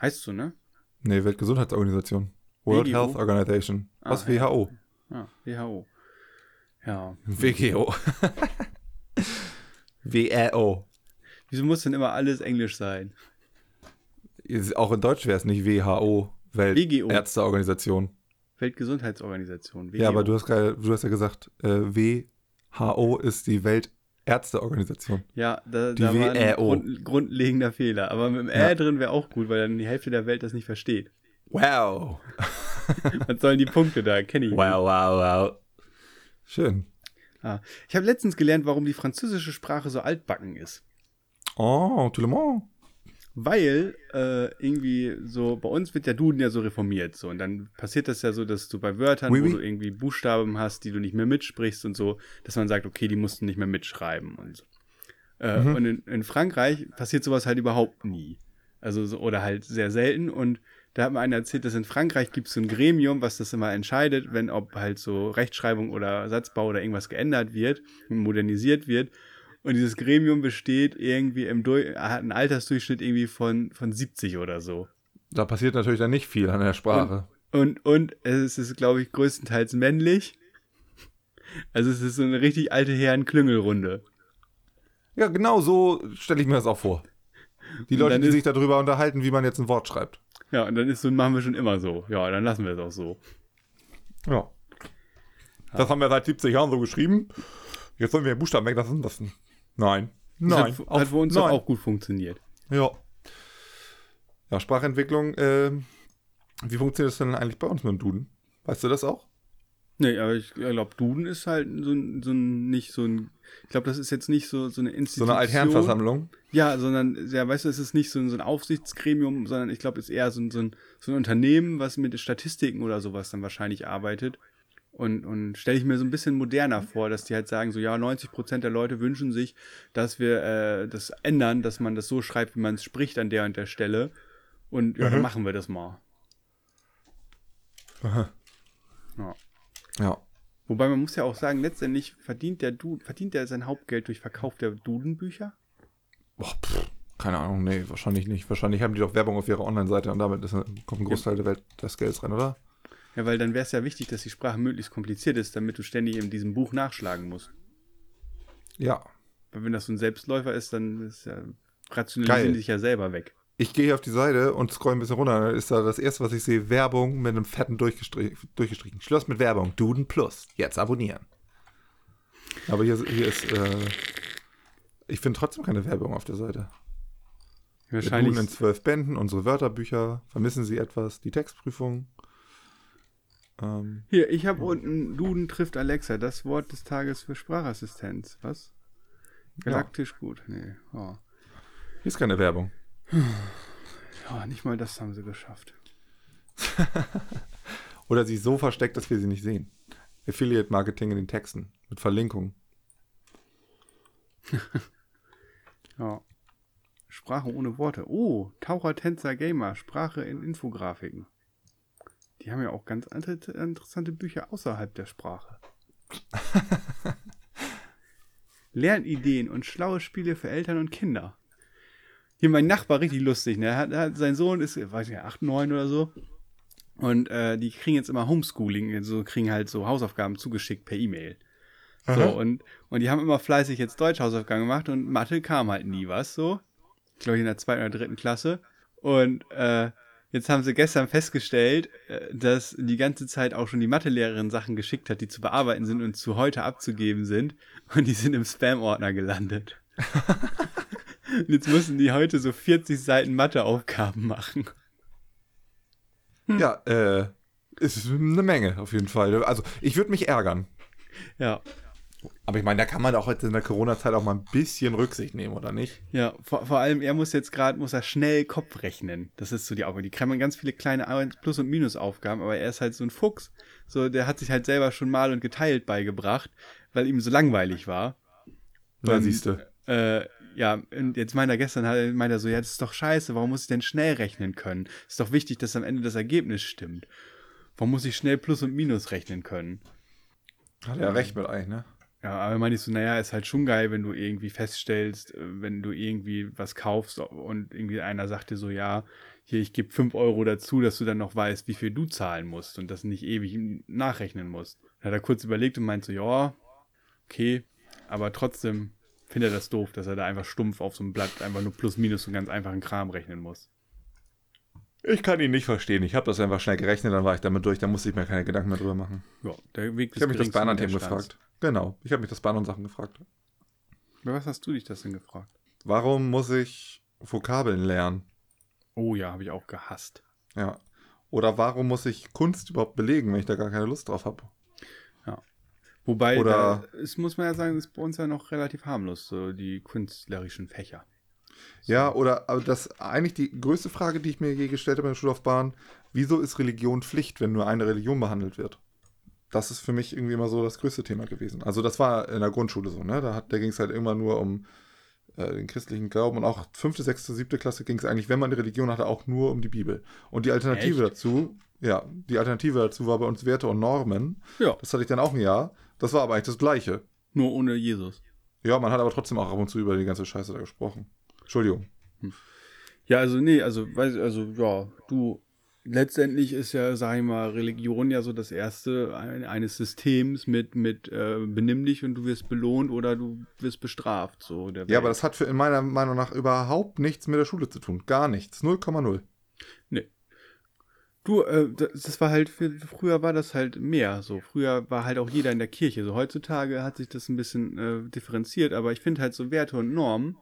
Heißt so, ne? Nee, Weltgesundheitsorganisation. World WGO? Health Organization. Ah, Was? ja. WHO? Ah, WHO. Ja. WGO. [laughs] WHO. Wieso muss denn immer alles Englisch sein? Auch in Deutsch wäre es nicht WHO, WGO. Weltärzteorganisation. Weltgesundheitsorganisation. WHO. Ja, aber du hast, gerade, du hast ja gesagt, äh, WHO ist die Weltärzteorganisation. Ja, da, Die da war ein. Grund, grundlegender Fehler. Aber mit dem Ja. Ä drin wäre auch gut, weil dann die Hälfte der Welt das nicht versteht. Wow. [laughs] Was sollen die Punkte da? Kenne ich nicht. wow, wow. Schön. Ah. Ich habe letztens gelernt, warum die französische Sprache so altbacken ist. Oh, tout le monde. Weil äh, irgendwie so, bei uns wird der Duden ja so reformiert. So, und dann passiert das ja so, dass du bei Wörtern, Oui, wo oui. du irgendwie Buchstaben hast, die du nicht mehr mitsprichst und so, dass man sagt, okay, die musst du nicht mehr mitschreiben und so. Äh, Mhm. Und in, in Frankreich passiert sowas halt überhaupt nie. Also so, oder halt sehr selten. Und da hat mir einer erzählt, dass in Frankreich gibt es so ein Gremium, was das immer entscheidet, wenn ob halt so Rechtschreibung oder Satzbau oder irgendwas geändert wird, modernisiert wird. Und dieses Gremium besteht irgendwie im Dur hat einen Altersdurchschnitt irgendwie von, von 70 oder so. Da passiert natürlich dann nicht viel an der Sprache. Und, und es ist, glaube ich, größtenteils männlich. Also es ist so eine richtig alte Herren-Klüngelrunde. Ja, genau so stelle ich mir das auch vor. Die Und Leute, die ist- sich darüber unterhalten, wie man jetzt ein Wort schreibt. Ja, und dann ist so, machen wir schon immer so. Ja, dann lassen wir es auch so. Ja. Das haben wir seit 70 Jahren so geschrieben. Jetzt sollen wir den Buchstaben weglassen. Das, nein. Das Nein. hat, hat für uns nein. auch gut funktioniert. Ja. Ja, Sprachentwicklung. ähm, wie funktioniert das denn eigentlich bei uns mit dem Duden? Weißt du das auch? Nee, aber ich glaube, Duden ist halt so ein, so ein nicht so ein, ich glaube, das ist jetzt nicht so, so eine So Institution. eine Altherrenversammlung? Ja, sondern, ja, weißt du, es ist nicht so ein, so ein Aufsichtsgremium, sondern ich glaube, es ist eher so ein, so, ein, so ein Unternehmen, was mit Statistiken oder sowas dann wahrscheinlich arbeitet. Und, und stelle ich mir so ein bisschen moderner vor, dass die halt sagen, so ja, 90 Prozent der Leute wünschen sich, dass wir äh, das ändern, dass man das so schreibt, wie man es spricht an der und der Stelle. Und ja, dann machen wir das mal. Aha. Ja. Ja. Wobei man muss ja auch sagen, letztendlich verdient der du verdient der sein Hauptgeld durch Verkauf der Dudenbücher. Boah, pff, keine Ahnung, nee, wahrscheinlich nicht. Wahrscheinlich haben die doch Werbung auf ihrer Online-Seite und damit ist, kommt ein Großteil der Welt des Gelds rein, oder? Ja, weil dann wäre es ja wichtig, dass die Sprache möglichst kompliziert ist, damit du ständig in diesem Buch nachschlagen musst. Ja. Weil wenn das so ein Selbstläufer ist, dann ist ja, rationalisieren Geil. die sich ja selber weg. Ich gehe hier auf die Seite und scroll ein bisschen runter. Dann ist da das erste, was ich sehe, Werbung mit einem fetten durchgestrichen. durchgestrichen. Schluss mit Werbung. Duden Plus. Jetzt abonnieren. Aber hier, hier ist, äh, ich finde trotzdem keine Werbung auf der Seite. Wahrscheinlich. in zwölf Bänden, unsere Wörterbücher. Vermissen Sie etwas? Die Textprüfung. Ähm, Hier, ich habe unten Duden trifft Alexa, das Wort des Tages für Sprachassistenz. Was? Galaktisch ja. gut. Nee. Oh. Hier ist keine Werbung. Ja, nicht mal das haben sie geschafft. [laughs] Oder sie ist so versteckt, dass wir sie nicht sehen. Affiliate Marketing in den Texten mit Verlinkung. [laughs] ja. Sprache ohne Worte. Oh, Taucher, Tänzer, Gamer, Sprache in Infografiken. Die haben ja auch ganz interessante Bücher außerhalb der Sprache. [laughs] Lernideen und schlaue Spiele für Eltern und Kinder. Hier mein Nachbar, richtig lustig, ne? Hat, hat, sein Sohn ist, weiß ich nicht, 8, 9 oder so. Und äh, die kriegen jetzt immer Homeschooling, also kriegen halt so Hausaufgaben zugeschickt per E-Mail. So, und, und die haben immer fleißig jetzt Deutsch-Hausaufgaben gemacht und Mathe kam halt nie was, so. Ich glaube, in der zweiten oder dritten Klasse. Und äh, Jetzt haben sie gestern festgestellt, äh, dass die ganze Zeit auch schon die Mathelehrerin Sachen geschickt hat, die zu bearbeiten sind und zu heute abzugeben sind. Und die sind im Spam-Ordner gelandet. [laughs] und jetzt müssen die heute so 40 Seiten Matheaufgaben machen. Ja, äh, ist eine Menge auf jeden Fall. Also ich würde mich ärgern. Ja. Aber ich meine, da kann man auch jetzt in der Corona-Zeit auch mal ein bisschen Rücksicht nehmen, oder nicht? Ja, vor, vor allem, er muss jetzt gerade, muss er schnell Kopf rechnen. Das ist so die Aufgabe. Die kriegen ganz viele kleine Plus- und Minusaufgaben, aber er ist halt so ein Fuchs. So, der hat sich halt selber schon mal und geteilt beigebracht, weil ihm so langweilig war. Ja, siehst du. Äh, ja, und jetzt meint er gestern, meint er so, ja, das ist doch scheiße, warum muss ich denn schnell rechnen können? Ist doch wichtig, dass am Ende das Ergebnis stimmt. Warum muss ich schnell Plus und Minus rechnen können? Hat er recht mit eigentlich, ne? Ja, aber meine ich so, naja, ist halt schon geil, wenn du irgendwie feststellst, äh, wenn du irgendwie was kaufst und irgendwie einer sagt dir so, ja, hier, ich gebe 5 Euro dazu, dass du dann noch weißt, wie viel du zahlen musst und das nicht ewig nachrechnen musst. Dann hat er kurz überlegt und meint so, ja, okay, aber trotzdem findet er das doof, dass er da einfach stumpf auf so einem Blatt einfach nur plus minus und ganz einfachen Kram rechnen muss. Ich kann ihn nicht verstehen. Ich habe das einfach schnell gerechnet, dann war ich damit durch, da musste ich mir keine Gedanken mehr drüber machen. Ja, der Weg Ich habe mich das bei anderen Themen gefragt. Genau, ich habe mich das bei anderen Sachen gefragt. Bei was hast du dich das denn gefragt? Warum muss ich Vokabeln lernen? Oh ja, habe ich auch gehasst. Ja. Oder warum muss ich Kunst überhaupt belegen, wenn ich da gar keine Lust drauf habe? Ja. Wobei, Oder, da, es muss man ja sagen, ist bei uns ja noch relativ harmlos, so die künstlerischen Fächer. Ja, oder aber das eigentlich die größte Frage, die ich mir je gestellt habe in der Schullaufbahn, wieso ist Religion Pflicht, wenn nur eine Religion behandelt wird? Das ist für mich irgendwie immer so das größte Thema gewesen. Also das war in der Grundschule so, ne? Da, da ging es halt immer nur um äh, den christlichen Glauben und auch fünfte, sechste, siebte Klasse ging es eigentlich, wenn man eine Religion hatte, auch nur um die Bibel. Und die Alternative Echt? dazu, ja, die Alternative dazu war bei uns Werte und Normen. Ja. Das hatte ich dann auch ein Jahr. Das war aber eigentlich das Gleiche. Nur ohne Jesus. Ja, man hat aber trotzdem auch ab und zu über die ganze Scheiße da gesprochen. Entschuldigung. Ja, also nee, also, weiß, also ja, du, letztendlich ist ja, sag ich mal, Religion ja so das erste eines Systems mit, mit äh, benimm dich und du wirst belohnt oder du wirst bestraft. So ja, aber das hat für in meiner Meinung nach überhaupt nichts mit der Schule zu tun. Gar nichts. 0,0. Nee. Du, äh, das war halt, für, früher war das halt mehr so. Früher war halt auch jeder in der Kirche. So heutzutage hat sich das ein bisschen äh, differenziert, aber ich finde halt so Werte und Normen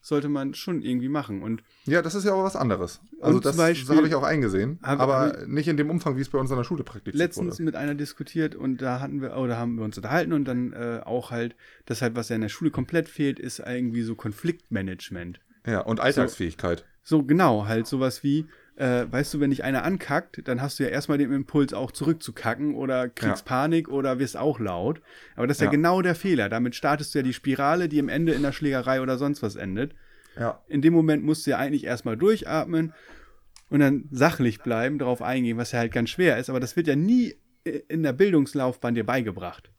sollte man schon irgendwie machen. Und ja, das ist ja auch was anderes. Also das, das habe ich auch eingesehen, hab, aber hab nicht in dem Umfang, wie es bei uns an der Schule praktiziert letztens wurde. mit einer diskutiert und da hatten wir, oder haben wir uns unterhalten und dann äh, auch halt, das halt, was ja in der Schule komplett fehlt, ist irgendwie so Konfliktmanagement. Ja, und Alltagsfähigkeit. So, so genau, halt sowas wie, äh, weißt du, wenn dich einer ankackt, dann hast du ja erstmal den Impuls auch zurückzukacken oder kriegst ja. Panik oder wirst auch laut. Aber das ist ja. ja. genau der Fehler. Damit startest du ja die Spirale, die am Ende in der Schlägerei oder sonst was endet. Ja. In dem Moment musst du ja eigentlich erstmal durchatmen und dann sachlich bleiben, darauf eingehen, was ja halt ganz schwer ist. Aber das wird ja nie in der Bildungslaufbahn dir beigebracht.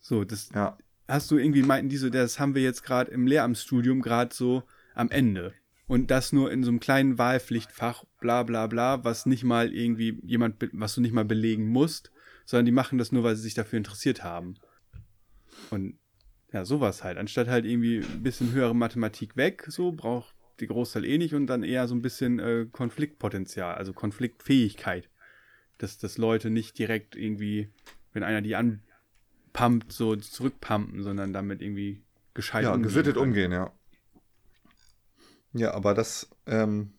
So, das ja. hast du irgendwie meinten die so, das haben wir jetzt gerade im Lehramtsstudium gerade so am Ende. Und das nur in so einem kleinen Wahlpflichtfach, bla bla bla, was nicht mal irgendwie jemand, was du nicht mal belegen musst, sondern die machen das nur, weil sie sich dafür interessiert haben. Und ja, sowas halt. Anstatt halt irgendwie ein bisschen höhere Mathematik weg, so braucht die Großteil eh nicht und dann eher so ein bisschen äh, Konfliktpotenzial, also Konfliktfähigkeit. Dass, dass Leute nicht direkt irgendwie, wenn einer die anpumpt, so zurückpumpen, sondern damit irgendwie gescheit ja, umgehen. Gesittet umgehen, ja. Ja, aber das, ähm,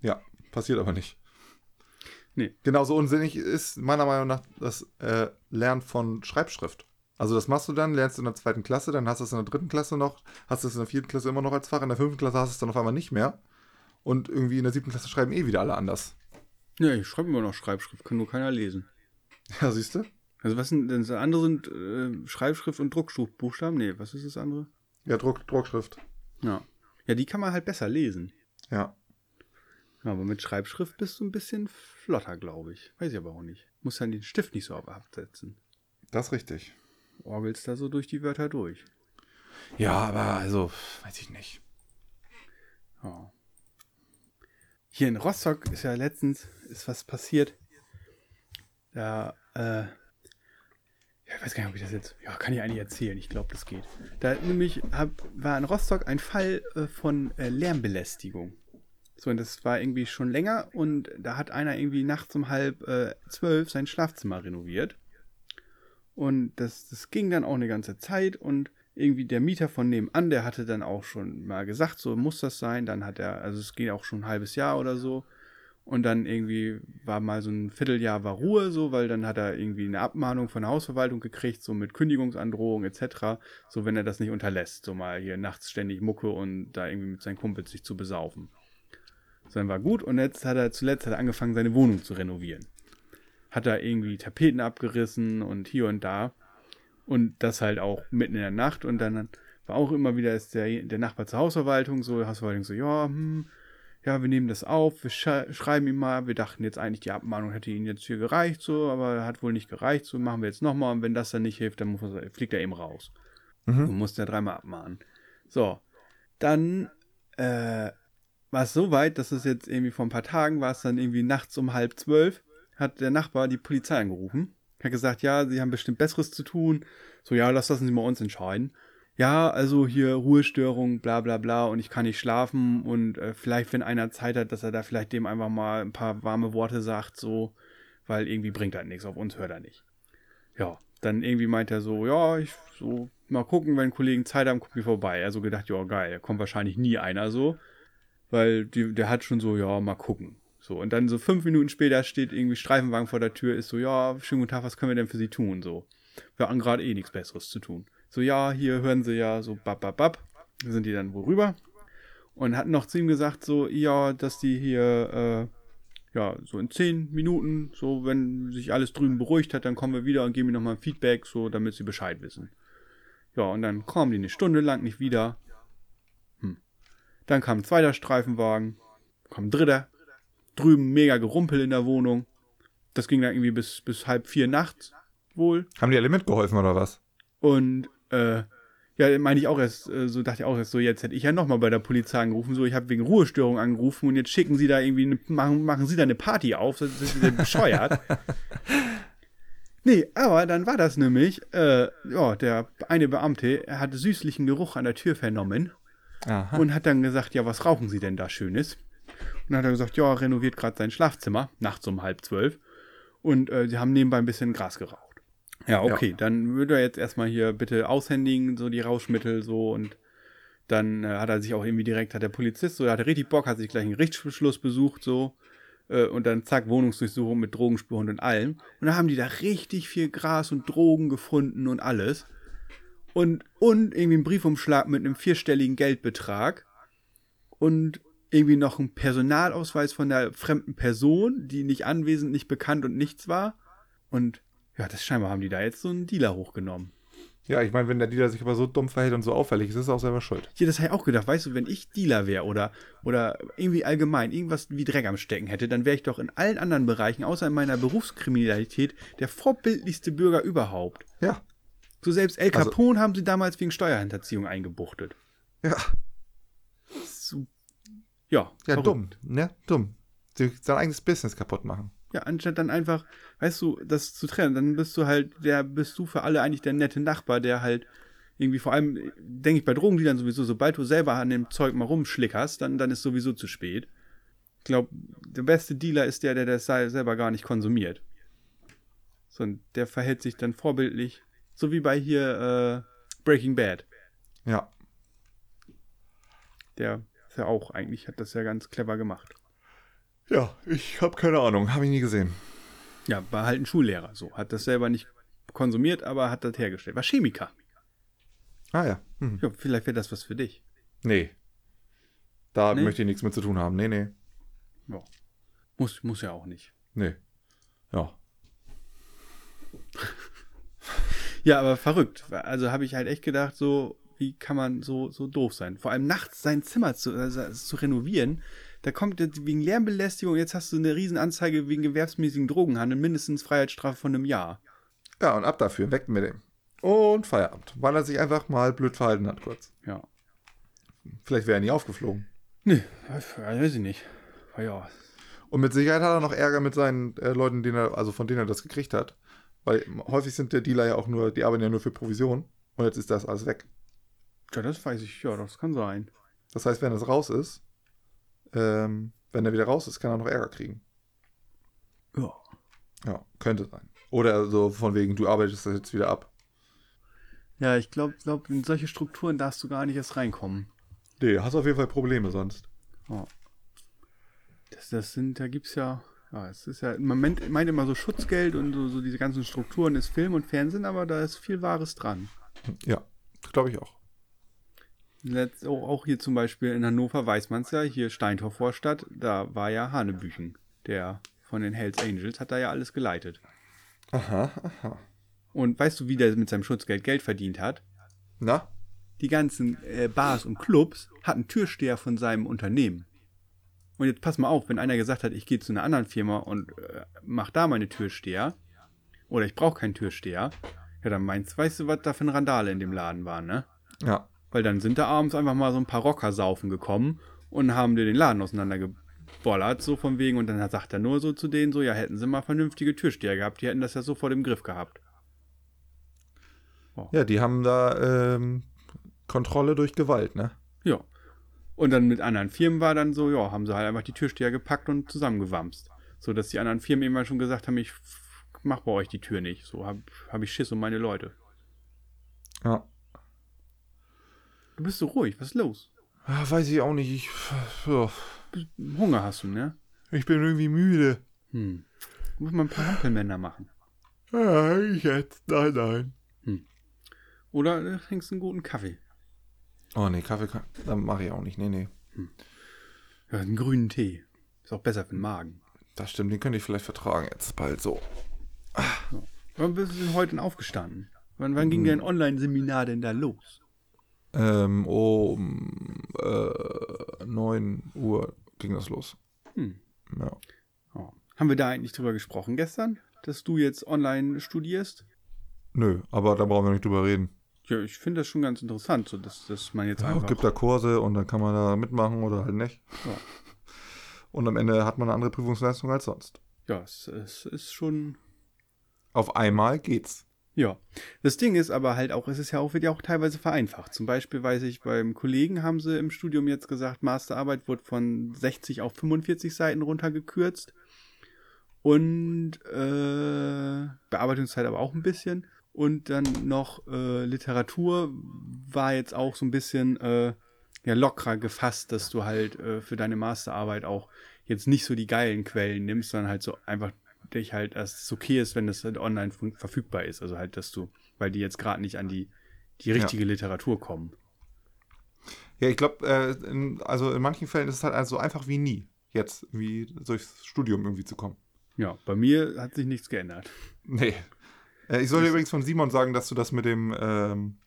ja, passiert aber nicht. Nee. Genauso unsinnig ist meiner Meinung nach das äh, Lernen von Schreibschrift. Also das machst du dann, lernst du in der zweiten Klasse, dann hast du es in der dritten Klasse noch, hast du es in der vierten Klasse immer noch als Fach, in der fünften Klasse hast du es dann auf einmal nicht mehr. Und irgendwie in der siebten Klasse schreiben eh wieder alle anders. Ja, ich schreibe immer noch Schreibschrift, kann nur keiner lesen. Ja, siehst du? Also was sind denn das andere sind äh, Schreibschrift und Druckbuchstaben? Nee, was ist das andere? Ja, Druck, Druckschrift. Ja. Ja, die kann man halt besser lesen. Ja. Aber mit Schreibschrift bist du ein bisschen flotter, glaube ich. Weiß ich aber auch nicht. Muss dann den Stift nicht so absetzen. Das ist richtig. Orgelst da so durch die Wörter durch. Ja, aber also, weiß ich nicht. Ja. Hier in Rostock ist ja letztens ist was passiert. Da, äh, ich weiß gar nicht, ob ich das jetzt, ja, kann ich eigentlich erzählen. Ich glaube, das geht. Da nämlich hab, war in Rostock ein Fall äh, von äh, Lärmbelästigung. So, und das war irgendwie schon länger und da hat einer irgendwie nachts um halb äh, zwölf sein Schlafzimmer renoviert. Und das, das ging dann auch eine ganze Zeit und irgendwie der Mieter von nebenan, der hatte dann auch schon mal gesagt, so muss das sein. Dann hat er, also es ging auch schon ein halbes Jahr oder so. Und dann irgendwie war mal so ein Vierteljahr war Ruhe so, weil dann hat er irgendwie eine Abmahnung von der Hausverwaltung gekriegt, so mit Kündigungsandrohung etc. So, wenn er das nicht unterlässt, so mal hier nachts ständig Mucke und da irgendwie mit seinen Kumpels sich zu besaufen. So, dann war gut und jetzt hat er zuletzt hat er angefangen, seine Wohnung zu renovieren. Hat er irgendwie Tapeten abgerissen und hier und da. Und das halt auch mitten in der Nacht. Und dann war auch immer wieder ist der, der Nachbar zur Hausverwaltung, so, Hausverwaltung so, ja, hm, ja, wir nehmen das auf, wir sch schreiben ihm mal, wir dachten jetzt eigentlich, die Abmahnung hätte ihnen jetzt hier gereicht, so, aber hat wohl nicht gereicht, so machen wir jetzt nochmal und wenn das dann nicht hilft, dann muss, fliegt er eben raus. Mhm. Und muss der dreimal abmahnen. So, dann äh, war es so weit, dass es jetzt irgendwie vor ein paar Tagen war es dann irgendwie nachts um halb zwölf, hat der Nachbar die Polizei angerufen. Hat gesagt, ja, sie haben bestimmt Besseres zu tun. So, ja, das lassen Sie mal uns entscheiden. Ja, also hier Ruhestörung, bla bla bla und ich kann nicht schlafen und äh, vielleicht, wenn einer Zeit hat, dass er da vielleicht dem einfach mal ein paar warme Worte sagt, so, weil irgendwie bringt das nichts, auf uns hört er nicht. Ja, dann irgendwie meint er so, ja, ich so, mal gucken, wenn Kollegen Zeit haben, guck mir vorbei. Er so gedacht, ja, geil, kommt wahrscheinlich nie einer so, weil die, der hat schon so, ja, mal gucken. So, und dann so fünf Minuten später steht irgendwie Streifenwagen vor der Tür, ist so, ja, schönen guten Tag, was können wir denn für Sie tun? So, wir haben gerade eh nichts Besseres zu tun. So, ja, hier hören Sie ja so, bap, bap, bap. Sind die dann wo rüber? Und hatten noch zu ihm gesagt, so, ja, dass die hier, äh, ja, so in zehn Minuten, so, wenn sich alles drüben beruhigt hat, dann kommen wir wieder und geben ihnen nochmal ein Feedback, so, damit sie Bescheid wissen. Ja, und dann kommen die eine Stunde lang nicht wieder. Hm. Dann kam ein zweiter Streifenwagen, kam ein dritter, drüben mega Gerumpel in der Wohnung. Das ging dann irgendwie bis, bis halb vier nachts wohl. Haben die alle mitgeholfen oder was? Und äh, ja, meine ich auch erst, äh, so dachte ich auch erst so, jetzt hätte ich ja nochmal bei der Polizei angerufen, so ich habe wegen Ruhestörung angerufen und jetzt schicken sie da irgendwie, eine, machen, machen sie da eine Party auf, das ist ja bescheuert. [laughs] nee, aber dann war das nämlich, äh, ja, der eine Beamte, er hatte süßlichen Geruch an der Tür vernommen Aha. und hat dann gesagt, ja, was rauchen Sie denn da Schönes? Und dann hat er gesagt, ja, renoviert gerade sein Schlafzimmer, nachts um halb zwölf. Und äh, sie haben nebenbei ein bisschen Gras geraucht. Ja, okay, ja. dann würde er jetzt erstmal hier bitte aushändigen, so die Rauschmittel so und dann äh, hat er sich auch irgendwie direkt, hat der Polizist, so, der hatte richtig Bock, hat sich gleich einen Gerichtsbeschluss besucht, so, äh, und dann zack, Wohnungsdurchsuchung mit Drogenspurhund und allem. Und dann haben die da richtig viel Gras und Drogen gefunden und alles. Und, und irgendwie einen Briefumschlag mit einem vierstelligen Geldbetrag. Und irgendwie noch ein Personalausweis von der fremden Person, die nicht anwesend, nicht bekannt und nichts war. Und ja, das scheinbar haben die da jetzt so einen Dealer hochgenommen. Ja, ich meine, wenn der Dealer sich aber so dumm verhält und so auffällig ist, ist er auch selber schuld. Ja, das habe ich auch gedacht. Weißt du, wenn ich Dealer wäre oder, oder irgendwie allgemein irgendwas wie Dreck am Stecken hätte, dann wäre ich doch in allen anderen Bereichen, außer in meiner Berufskriminalität, der vorbildlichste Bürger überhaupt. Ja. So selbst El Capone also, haben sie damals wegen Steuerhinterziehung eingebuchtet. Ja. So, ja. Ja, verrückt. dumm, ne? Dumm. Sie sein eigenes Business kaputt machen. Ja, anstatt dann einfach, weißt du, das zu trennen, dann bist du halt, der bist du für alle eigentlich der nette Nachbar, der halt irgendwie vor allem, denke ich bei Drogendealern sowieso, sobald du selber an dem Zeug mal rumschlickerst, dann, dann ist sowieso zu spät. Ich glaube, der beste Dealer ist der, der das selber gar nicht konsumiert. So, und der verhält sich dann vorbildlich, so wie bei hier äh, Breaking Bad. Ja. Der ja auch, eigentlich hat das ja ganz clever gemacht. Ja, ich habe keine Ahnung, habe ich nie gesehen. Ja, war halt ein Schullehrer, so. Hat das selber nicht konsumiert, aber hat das hergestellt. War Chemiker. Ah ja. Hm. Ja, vielleicht wäre das was für dich. Nee. Da Nee? möchte ich nichts mit zu tun haben. Nee, nee. Ja. Muss, muss ja auch nicht. Nee. Ja. Ja, aber verrückt. Also habe ich halt echt gedacht, so, wie kann man so, so doof sein? Vor allem nachts sein Zimmer zu, äh, zu renovieren. Da kommt jetzt wegen Lärmbelästigung, jetzt hast du eine Riesenanzeige wegen gewerbsmäßigen Drogenhandel, mindestens Freiheitsstrafe von einem Jahr. Ja, und ab dafür. Weg mit dem. Und Feierabend. Weil er sich einfach mal blöd verhalten hat kurz. Ja. Vielleicht wäre er nie aufgeflogen. Nee, weiß ich nicht. Ja, Und mit Sicherheit hat er noch Ärger mit seinen äh, Leuten, er, also von denen er das gekriegt hat. Weil häufig sind der Dealer ja auch nur, die arbeiten ja nur für Provision. Und jetzt ist das alles weg. ja, das weiß ich. Ja, das kann sein. Das heißt, wenn es raus ist, ähm, wenn er wieder raus ist, kann er noch Ärger kriegen. Ja. Ja, könnte sein. Oder so von wegen, du arbeitest das jetzt wieder ab. Ja, ich glaube, glaub, in solche Strukturen darfst du gar nicht erst reinkommen. Nee, hast auf jeden Fall Probleme sonst. Das, das sind, da gibt's ja, ja, es ist ja, man meint, meint immer so Schutzgeld und so, so diese ganzen Strukturen ist Film und Fernsehen, aber da ist viel Wahres dran. Ja, glaube ich auch. Letzt, auch, hier zum Beispiel in Hannover weiß man es ja, hier Steintor Vorstadt, da war ja Hanebüchen, der von den Hells Angels, hat da ja alles geleitet. Aha, aha. Und weißt du, wie der mit seinem Schutzgeld Geld verdient hat? Na? Die ganzen äh, Bars und Clubs hatten Türsteher von seinem Unternehmen. Und jetzt pass mal auf, wenn einer gesagt hat, ich gehe zu einer anderen Firma und äh, mach da meine Türsteher, oder ich brauche keinen Türsteher, ja, dann meinst weißt du, was da für eine Randale in dem Laden war, ne? Ja. Weil dann sind da abends einfach mal so ein paar Rocker saufen gekommen und haben dir den Laden auseinandergebollert, so von wegen, und dann sagt er nur so zu denen so, ja, hätten sie mal vernünftige Türsteher gehabt, die hätten das ja sofort im Griff gehabt. Ja, die haben da ähm, Kontrolle durch Gewalt, ne? Ja. Und dann mit anderen Firmen war dann so, ja, haben sie halt einfach die Türsteher gepackt und zusammengewamst. So dass die anderen Firmen immer schon gesagt haben, ich mach bei euch die Tür nicht. So hab, hab ich Schiss um meine Leute. Ja. Du bist so ruhig, was ist los? Ah, weiß ich auch nicht. Ich, ja. Hunger hast du, ne? ich bin irgendwie müde. Hm. Du musst mal ein paar Hampelmänner machen. Ja, ich jetzt. Nein, nein. Oder du trinkst einen guten Kaffee. Oh nee, Kaffee kann, dann mache ich auch nicht. Nee, nee. Ja, einen grünen Tee. Ist auch besser für den Magen. Das stimmt, den könnte ich vielleicht vertragen jetzt bald so. Wann bist du denn heute denn aufgestanden? Wann, wann ging dein Online-Seminar denn da los? Ähm, um äh, 9 Uhr ging das los. Hm. Ja. Oh. Haben wir da eigentlich drüber gesprochen gestern? Dass du jetzt online studierst? Nö, aber da brauchen wir nicht drüber reden. Ja, ich finde das schon ganz interessant, so dass, dass man jetzt Ja, einfach. es gibt da Kurse und dann kann man da mitmachen oder halt nicht. Ja. [laughs] Und am Ende hat man eine andere Prüfungsleistung als sonst. ja, es, es ist schon. Auf einmal geht's. Ja. Das Ding ist aber halt auch, es ist ja auch, wird ja auch teilweise vereinfacht. Zum Beispiel weiß ich, beim Kollegen haben sie im Studium jetzt gesagt, Masterarbeit wird von 60 auf 45 Seiten runtergekürzt. Und äh, Bearbeitungszeit aber auch ein bisschen. Und dann noch äh, Literatur war jetzt auch so ein bisschen äh, ja, lockerer gefasst, dass du halt äh, für deine Masterarbeit auch jetzt nicht so die geilen Quellen nimmst, sondern halt so einfach dich halt, dass es okay ist, wenn das halt online verfügbar ist. Also halt, dass du, weil die jetzt gerade nicht an die, die richtige Literatur kommen. Ja, ich glaube, äh, in, also in manchen Fällen ist es halt also so einfach wie nie, jetzt wie durchs Studium irgendwie zu kommen. Ja, bei mir hat sich nichts geändert. Nee. Äh, ich soll dir übrigens von Simon sagen, dass du das mit dem, ähm,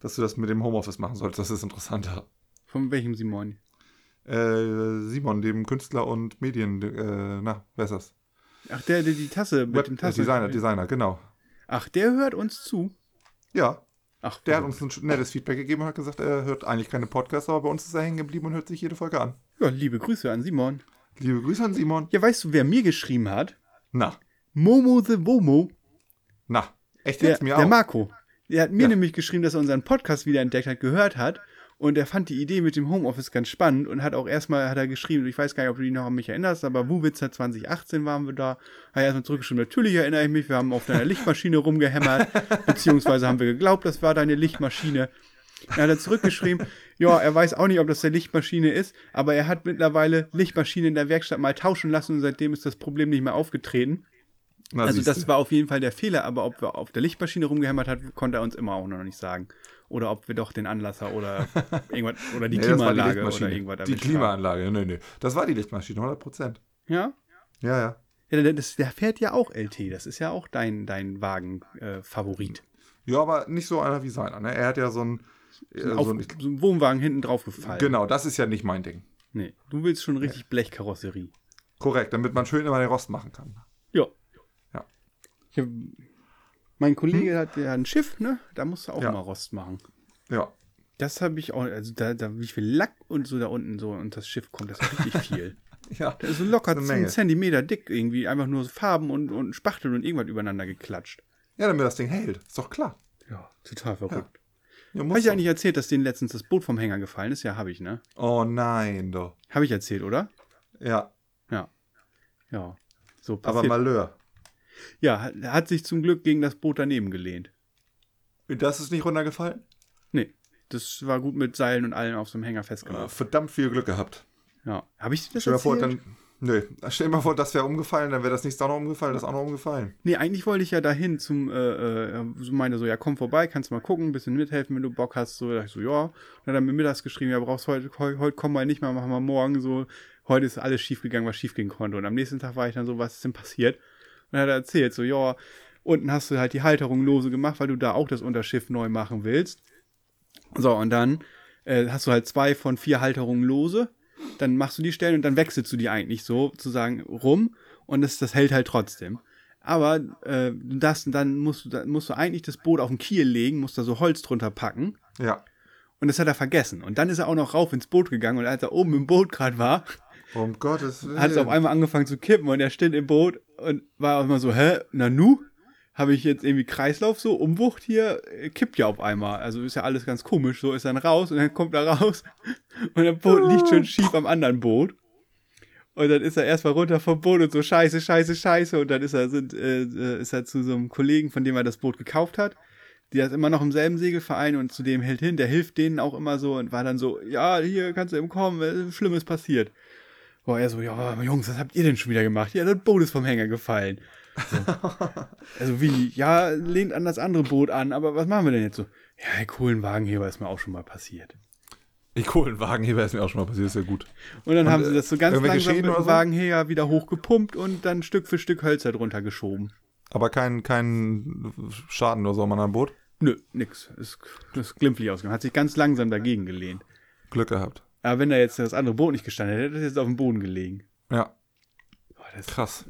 dass du das mit dem Homeoffice machen solltest. Das ist interessanter. Von welchem Simon? Äh, Simon, dem Künstler und Medien, äh, na, wer ist das? Ach, der, der die Tasse mit Web dem Tasse. Designer, Designer, genau. Ach, der hört uns zu. Ja, Ach, der hat uns ein nettes Feedback gegeben und hat gesagt, er hört eigentlich keine Podcasts, aber bei uns ist er hängen geblieben und hört sich jede Folge an. Ja, liebe Grüße an Simon. Liebe Grüße an Simon. Ja, weißt du, wer mir geschrieben hat? Na, Momo the Womo. na, echt Der, jetzt mir der auch. Marco. Der hat mir Ja. nämlich geschrieben, dass er unseren Podcast wieder entdeckt hat, gehört hat. Und er fand die Idee mit dem Homeoffice ganz spannend und hat auch erstmal, hat er geschrieben, ich weiß gar nicht, ob du dich noch an mich erinnerst, aber Wuwitzer 2018 waren wir da. Hat er erstmal zurückgeschrieben, natürlich erinnere ich mich, wir haben auf deiner Lichtmaschine rumgehämmert, [laughs] beziehungsweise haben wir geglaubt, das war deine Lichtmaschine. Er hat er zurückgeschrieben, ja, er weiß auch nicht, ob das der Lichtmaschine ist, aber er hat mittlerweile Lichtmaschine in der Werkstatt mal tauschen lassen und seitdem ist das Problem nicht mehr aufgetreten. Na, also siehste. das war auf jeden Fall der Fehler, aber ob er auf der Lichtmaschine rumgehämmert hat, konnte er uns immer auch noch nicht sagen. Oder ob wir doch den Anlasser oder [laughs] irgendwas oder die Nee, Klimaanlage oder Lichtmaschine. irgendwas Die. Klimaanlage, nee, nee. Das war die Lichtmaschine, 100 Prozent. Ja? Ja, ja. Ja, der, das, der fährt ja auch LT. Das ist ja auch dein, dein Wagen-Favorit. Ja, aber nicht so einer wie seiner. Ne? Er hat ja so ein. Äh, Auf so ein so ein Wohnwagen hinten drauf gefallen. genau, das ist ja nicht mein Ding. Nee, du willst schon richtig Blechkarosserie. Korrekt, damit man schön immer den Rost machen kann. Ja. Ja. Ich mein Kollege hat ja ein Schiff, ne? Da musst du auch Ja. mal Rost machen. Ja. Das habe ich auch, also da, da, wie viel Lack und so da unten so und das Schiff kommt, das ist richtig viel. [laughs] Ja. Das ist so locker Das ist eine einen Menge. Zentimeter dick irgendwie, einfach nur so Farben und, und Spachteln und irgendwas übereinander geklatscht. Ja, damit das Ding hält. Ist doch klar. Ja, total verrückt. Ja, Habe muss ich doch. eigentlich erzählt, dass denen letztens das Boot vom Hänger gefallen ist? Ja, habe ich, ne? Oh nein, doch. Habe ich erzählt, oder? Ja, Ja. Ja. So aber passiert. Malheur. Ja, hat, sich zum Glück gegen das Boot daneben gelehnt. Das ist nicht runtergefallen? Nee, das war gut mit Seilen und allem auf so einem Hänger festgemacht. verdammt viel Glück gehabt. Ja. Habe ich dir das Stell dir mal vor, dann. Nö, stell dir mal vor, das wäre umgefallen, dann wäre das nächste auch noch umgefallen, das auch noch umgefallen. Nee, eigentlich wollte ich ja dahin zum, äh, äh, so meinte so, ja, komm vorbei, kannst mal gucken, ein bisschen mithelfen, wenn du Bock hast. So, da dachte ich so, ja. Und dann hat er mir mittags geschrieben, ja, brauchst heute, heute, heute komm mal nicht mehr, machen wir morgen so. Heute ist alles schief gegangen, was schief gehen konnte. Und am nächsten Tag war ich dann so, was ist denn passiert? Und dann hat er erzählt, so, ja, unten hast du halt die Halterung lose gemacht, weil du da auch das Unterschiff neu machen willst. So, und dann äh, hast du halt zwei von vier Halterungen lose. Dann machst du die Stellen und dann wechselst du die eigentlich so sozusagen rum und das, das hält halt trotzdem. Aber äh, das, dann musst du, dann musst du eigentlich das Boot auf den Kiel legen, musst da so Holz drunter packen. Ja. Und das hat er vergessen. Und dann ist er auch noch rauf ins Boot gegangen und als er oben im Boot gerade war, Um Gottes Willen. hat es auf einmal angefangen zu kippen und er steht im Boot und war auch immer so, hä, Nanu? Habe ich jetzt irgendwie Kreislauf so, Umwucht hier, kippt ja auf einmal. Also ist ja alles ganz komisch. So ist dann raus und dann kommt er raus [laughs] und das Boot liegt schon schief am anderen Boot. Und dann ist er erstmal runter vom Boot und so scheiße, scheiße, scheiße. Und dann ist er, sind, äh, äh, ist er zu so einem Kollegen, von dem er das Boot gekauft hat. Der ist immer noch im selben Segelverein und zu dem hält hin. Der hilft denen auch immer so und war dann so, ja, hier kannst du eben kommen, äh, Schlimmes passiert. Boah, er so, ja, Jungs, was habt ihr denn schon wieder gemacht? Ja, das Boot ist vom Hänger gefallen. So. [laughs] also wie, ja, lehnt an das andere Boot an, aber was machen wir denn jetzt so? Ja, der Kohlenwagenheber ist mir auch schon mal passiert. Die Kohlenwagenheber ist mir auch schon mal passiert, ist ja gut. Und dann Und, haben sie äh, das so ganz langsam mit dem so? Wagenheber wieder hochgepumpt und dann Stück für Stück Hölzer drunter geschoben. Aber kein, kein Schaden oder so anderen Boot. Nö, nix. Ist, ist glimpflich ausgegangen. Hat sich ganz langsam dagegen gelehnt. Glück gehabt. Aber wenn da jetzt das andere Boot nicht gestanden hätte, hätte es jetzt auf dem Boden gelegen. Ja, Boah, das, krass.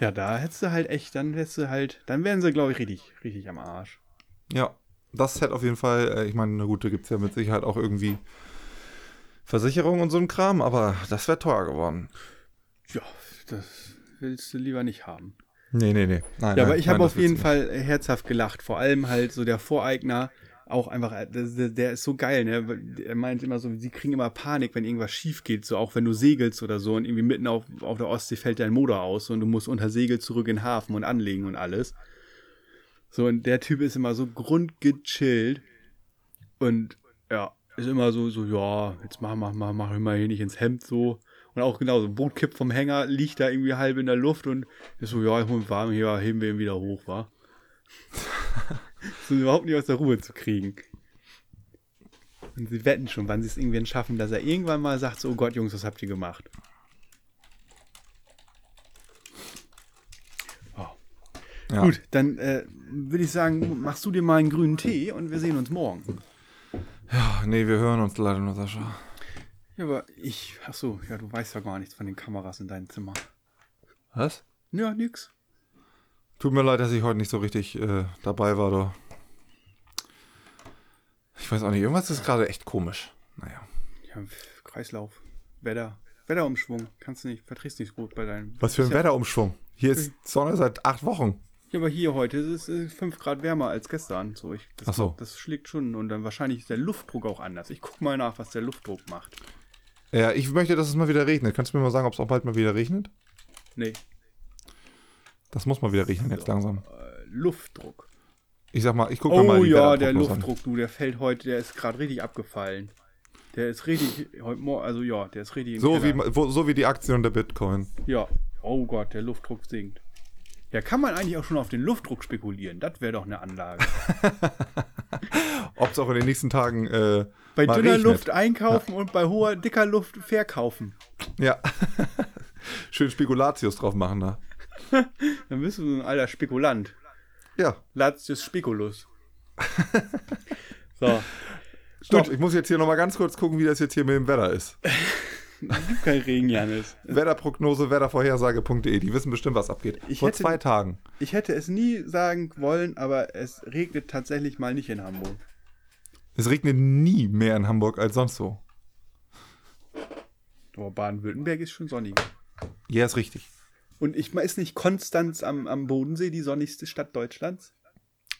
ja, da hättest du halt echt, dann hättest du halt, dann wären sie, glaube ich, richtig, richtig am Arsch. Ja, das hätte auf jeden Fall, äh, ich meine, na gut, da gibt es ja mit Sicherheit auch irgendwie Versicherung und so ein Kram, aber das wäre teuer geworden. Ja, das willst du lieber nicht haben. Nee, nee, nee. Nein, Ja, nein, aber ich nein, habe das auf jeden Fall herzhaft gelacht. Vor allem halt so der Voreigner, auch einfach, äh, der, der ist so geil, ne? Er meint immer so, sie kriegen immer Panik, wenn irgendwas schief geht, so auch wenn du segelst oder so und irgendwie mitten auf, auf der Ostsee fällt dein Motor aus und du musst unter Segel zurück in den Hafen und anlegen und alles. So, und der Typ ist immer so grundgechillt und ja, ist immer so, so, ja, jetzt mach, mach, mach, mach immer hier nicht ins Hemd so. Und auch genauso, Boot kippt vom Hänger, liegt da irgendwie halb in der Luft und ist so, ja, ich warm hier, heben wir ihn wieder hoch, wa? [laughs] [laughs] so überhaupt nicht aus der Ruhe zu kriegen. Und sie wetten schon, wann sie es irgendwann schaffen, dass er irgendwann mal sagt, so, oh Gott, Jungs, was habt ihr gemacht? Oh. Ja. Gut, dann äh, würde ich sagen, machst du dir mal einen grünen Tee und wir sehen uns morgen. Ja, nee, wir hören uns leider nur, Sascha. Ja, aber ich, ach so, ja, du weißt ja gar nichts von den Kameras in deinem Zimmer. Was? Ja, nix. Tut mir leid, dass ich heute nicht so richtig äh, dabei war, doch. Ich weiß auch nicht, irgendwas ist gerade echt komisch. Naja. Ja, Kreislauf, Wetter, Wetterumschwung, kannst du nicht, verträgst nicht gut bei deinem. Was für ein Wetterumschwung. Hier ist Sonne seit acht Wochen. Ja, aber hier heute ist es 5 Grad wärmer als gestern. So, ich, das, Ach so. das schlägt schon und dann wahrscheinlich ist der Luftdruck auch anders. Ich guck mal nach, was der Luftdruck macht. Ja, ich möchte, dass es mal wieder regnet. Kannst du mir mal sagen, ob es auch bald mal wieder regnet? Nee, Das muss mal wieder regnen jetzt langsam. äh, Luftdruck. Ich sag mal, ich gucke mir mal Oh ja, der Wetterprognosen an. Luftdruck, du, der fällt heute, der ist gerade richtig abgefallen. Der ist richtig, heute Morgen, also ja, der ist richtig So wie, wo, so wie die Aktien und der Bitcoin. Ja. Oh Gott, der Luftdruck sinkt. Ja, kann man eigentlich auch schon auf den Luftdruck spekulieren? Das wäre doch eine Anlage. [laughs] Ob es auch in den nächsten Tagen äh, Bei dünner regnet. Luft einkaufen und bei hoher, dicker Luft verkaufen. Ja. [laughs] Schön Spekulatius drauf machen da. [laughs] Dann bist du ein alter Spekulant. Ja. Latius Speculus. [laughs] so. Stopp, ich muss jetzt hier nochmal ganz kurz gucken, wie das jetzt hier mit dem Wetter ist. [laughs] Kein Regen, Janis. Wetterprognose, wettervorhersage.de, die wissen bestimmt, was abgeht. Ich Vor hätte- zwei Tagen. Ich hätte es nie sagen wollen, aber es regnet tatsächlich mal nicht in Hamburg. Es regnet nie mehr in Hamburg als sonst so. Aber Baden-Württemberg ist schon sonniger. Ja, ist richtig. Und ich ist nicht Konstanz am, am Bodensee die sonnigste Stadt Deutschlands?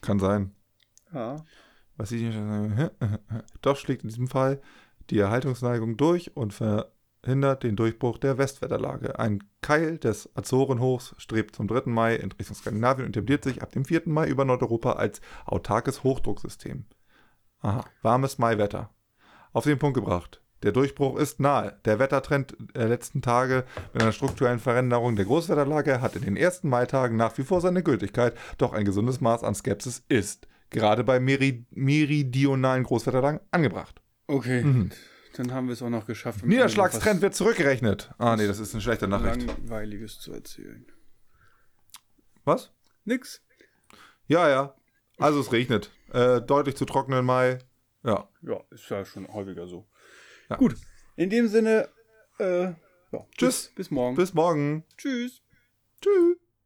Kann sein. Ja. Was ich nicht [laughs] Doch schlägt in diesem Fall die Erhaltungsneigung durch und verhindert den Durchbruch der Westwetterlage. Ein Keil des Azorenhochs strebt zum 3. Mai in Richtung Skandinavien und etabliert sich ab dem 4. Mai über Nordeuropa als autarkes Hochdrucksystem. Aha, warmes Maiwetter. Auf den Punkt gebracht. Der Durchbruch ist nahe. Der Wettertrend der letzten Tage mit einer strukturellen Veränderung der Großwetterlage hat in den ersten Maitagen nach wie vor seine Gültigkeit, doch ein gesundes Maß an Skepsis ist, gerade bei meri meridionalen Großwetterlagen, angebracht. Okay. Dann haben wir es auch noch geschafft. Niederschlagstrend wird zurückgerechnet. Ah, nee, das ist eine schlechte Nachricht. Langweiliges zu erzählen. Was? Nix. Ja, ja. Also es regnet. Äh, deutlich zu trocken im Mai. Ja. Ja, ist ja schon häufiger so. Ja. Gut. In dem Sinne, äh, ja, Tschüss. Bis, bis morgen. Bis morgen. Tschüss. Tschüss.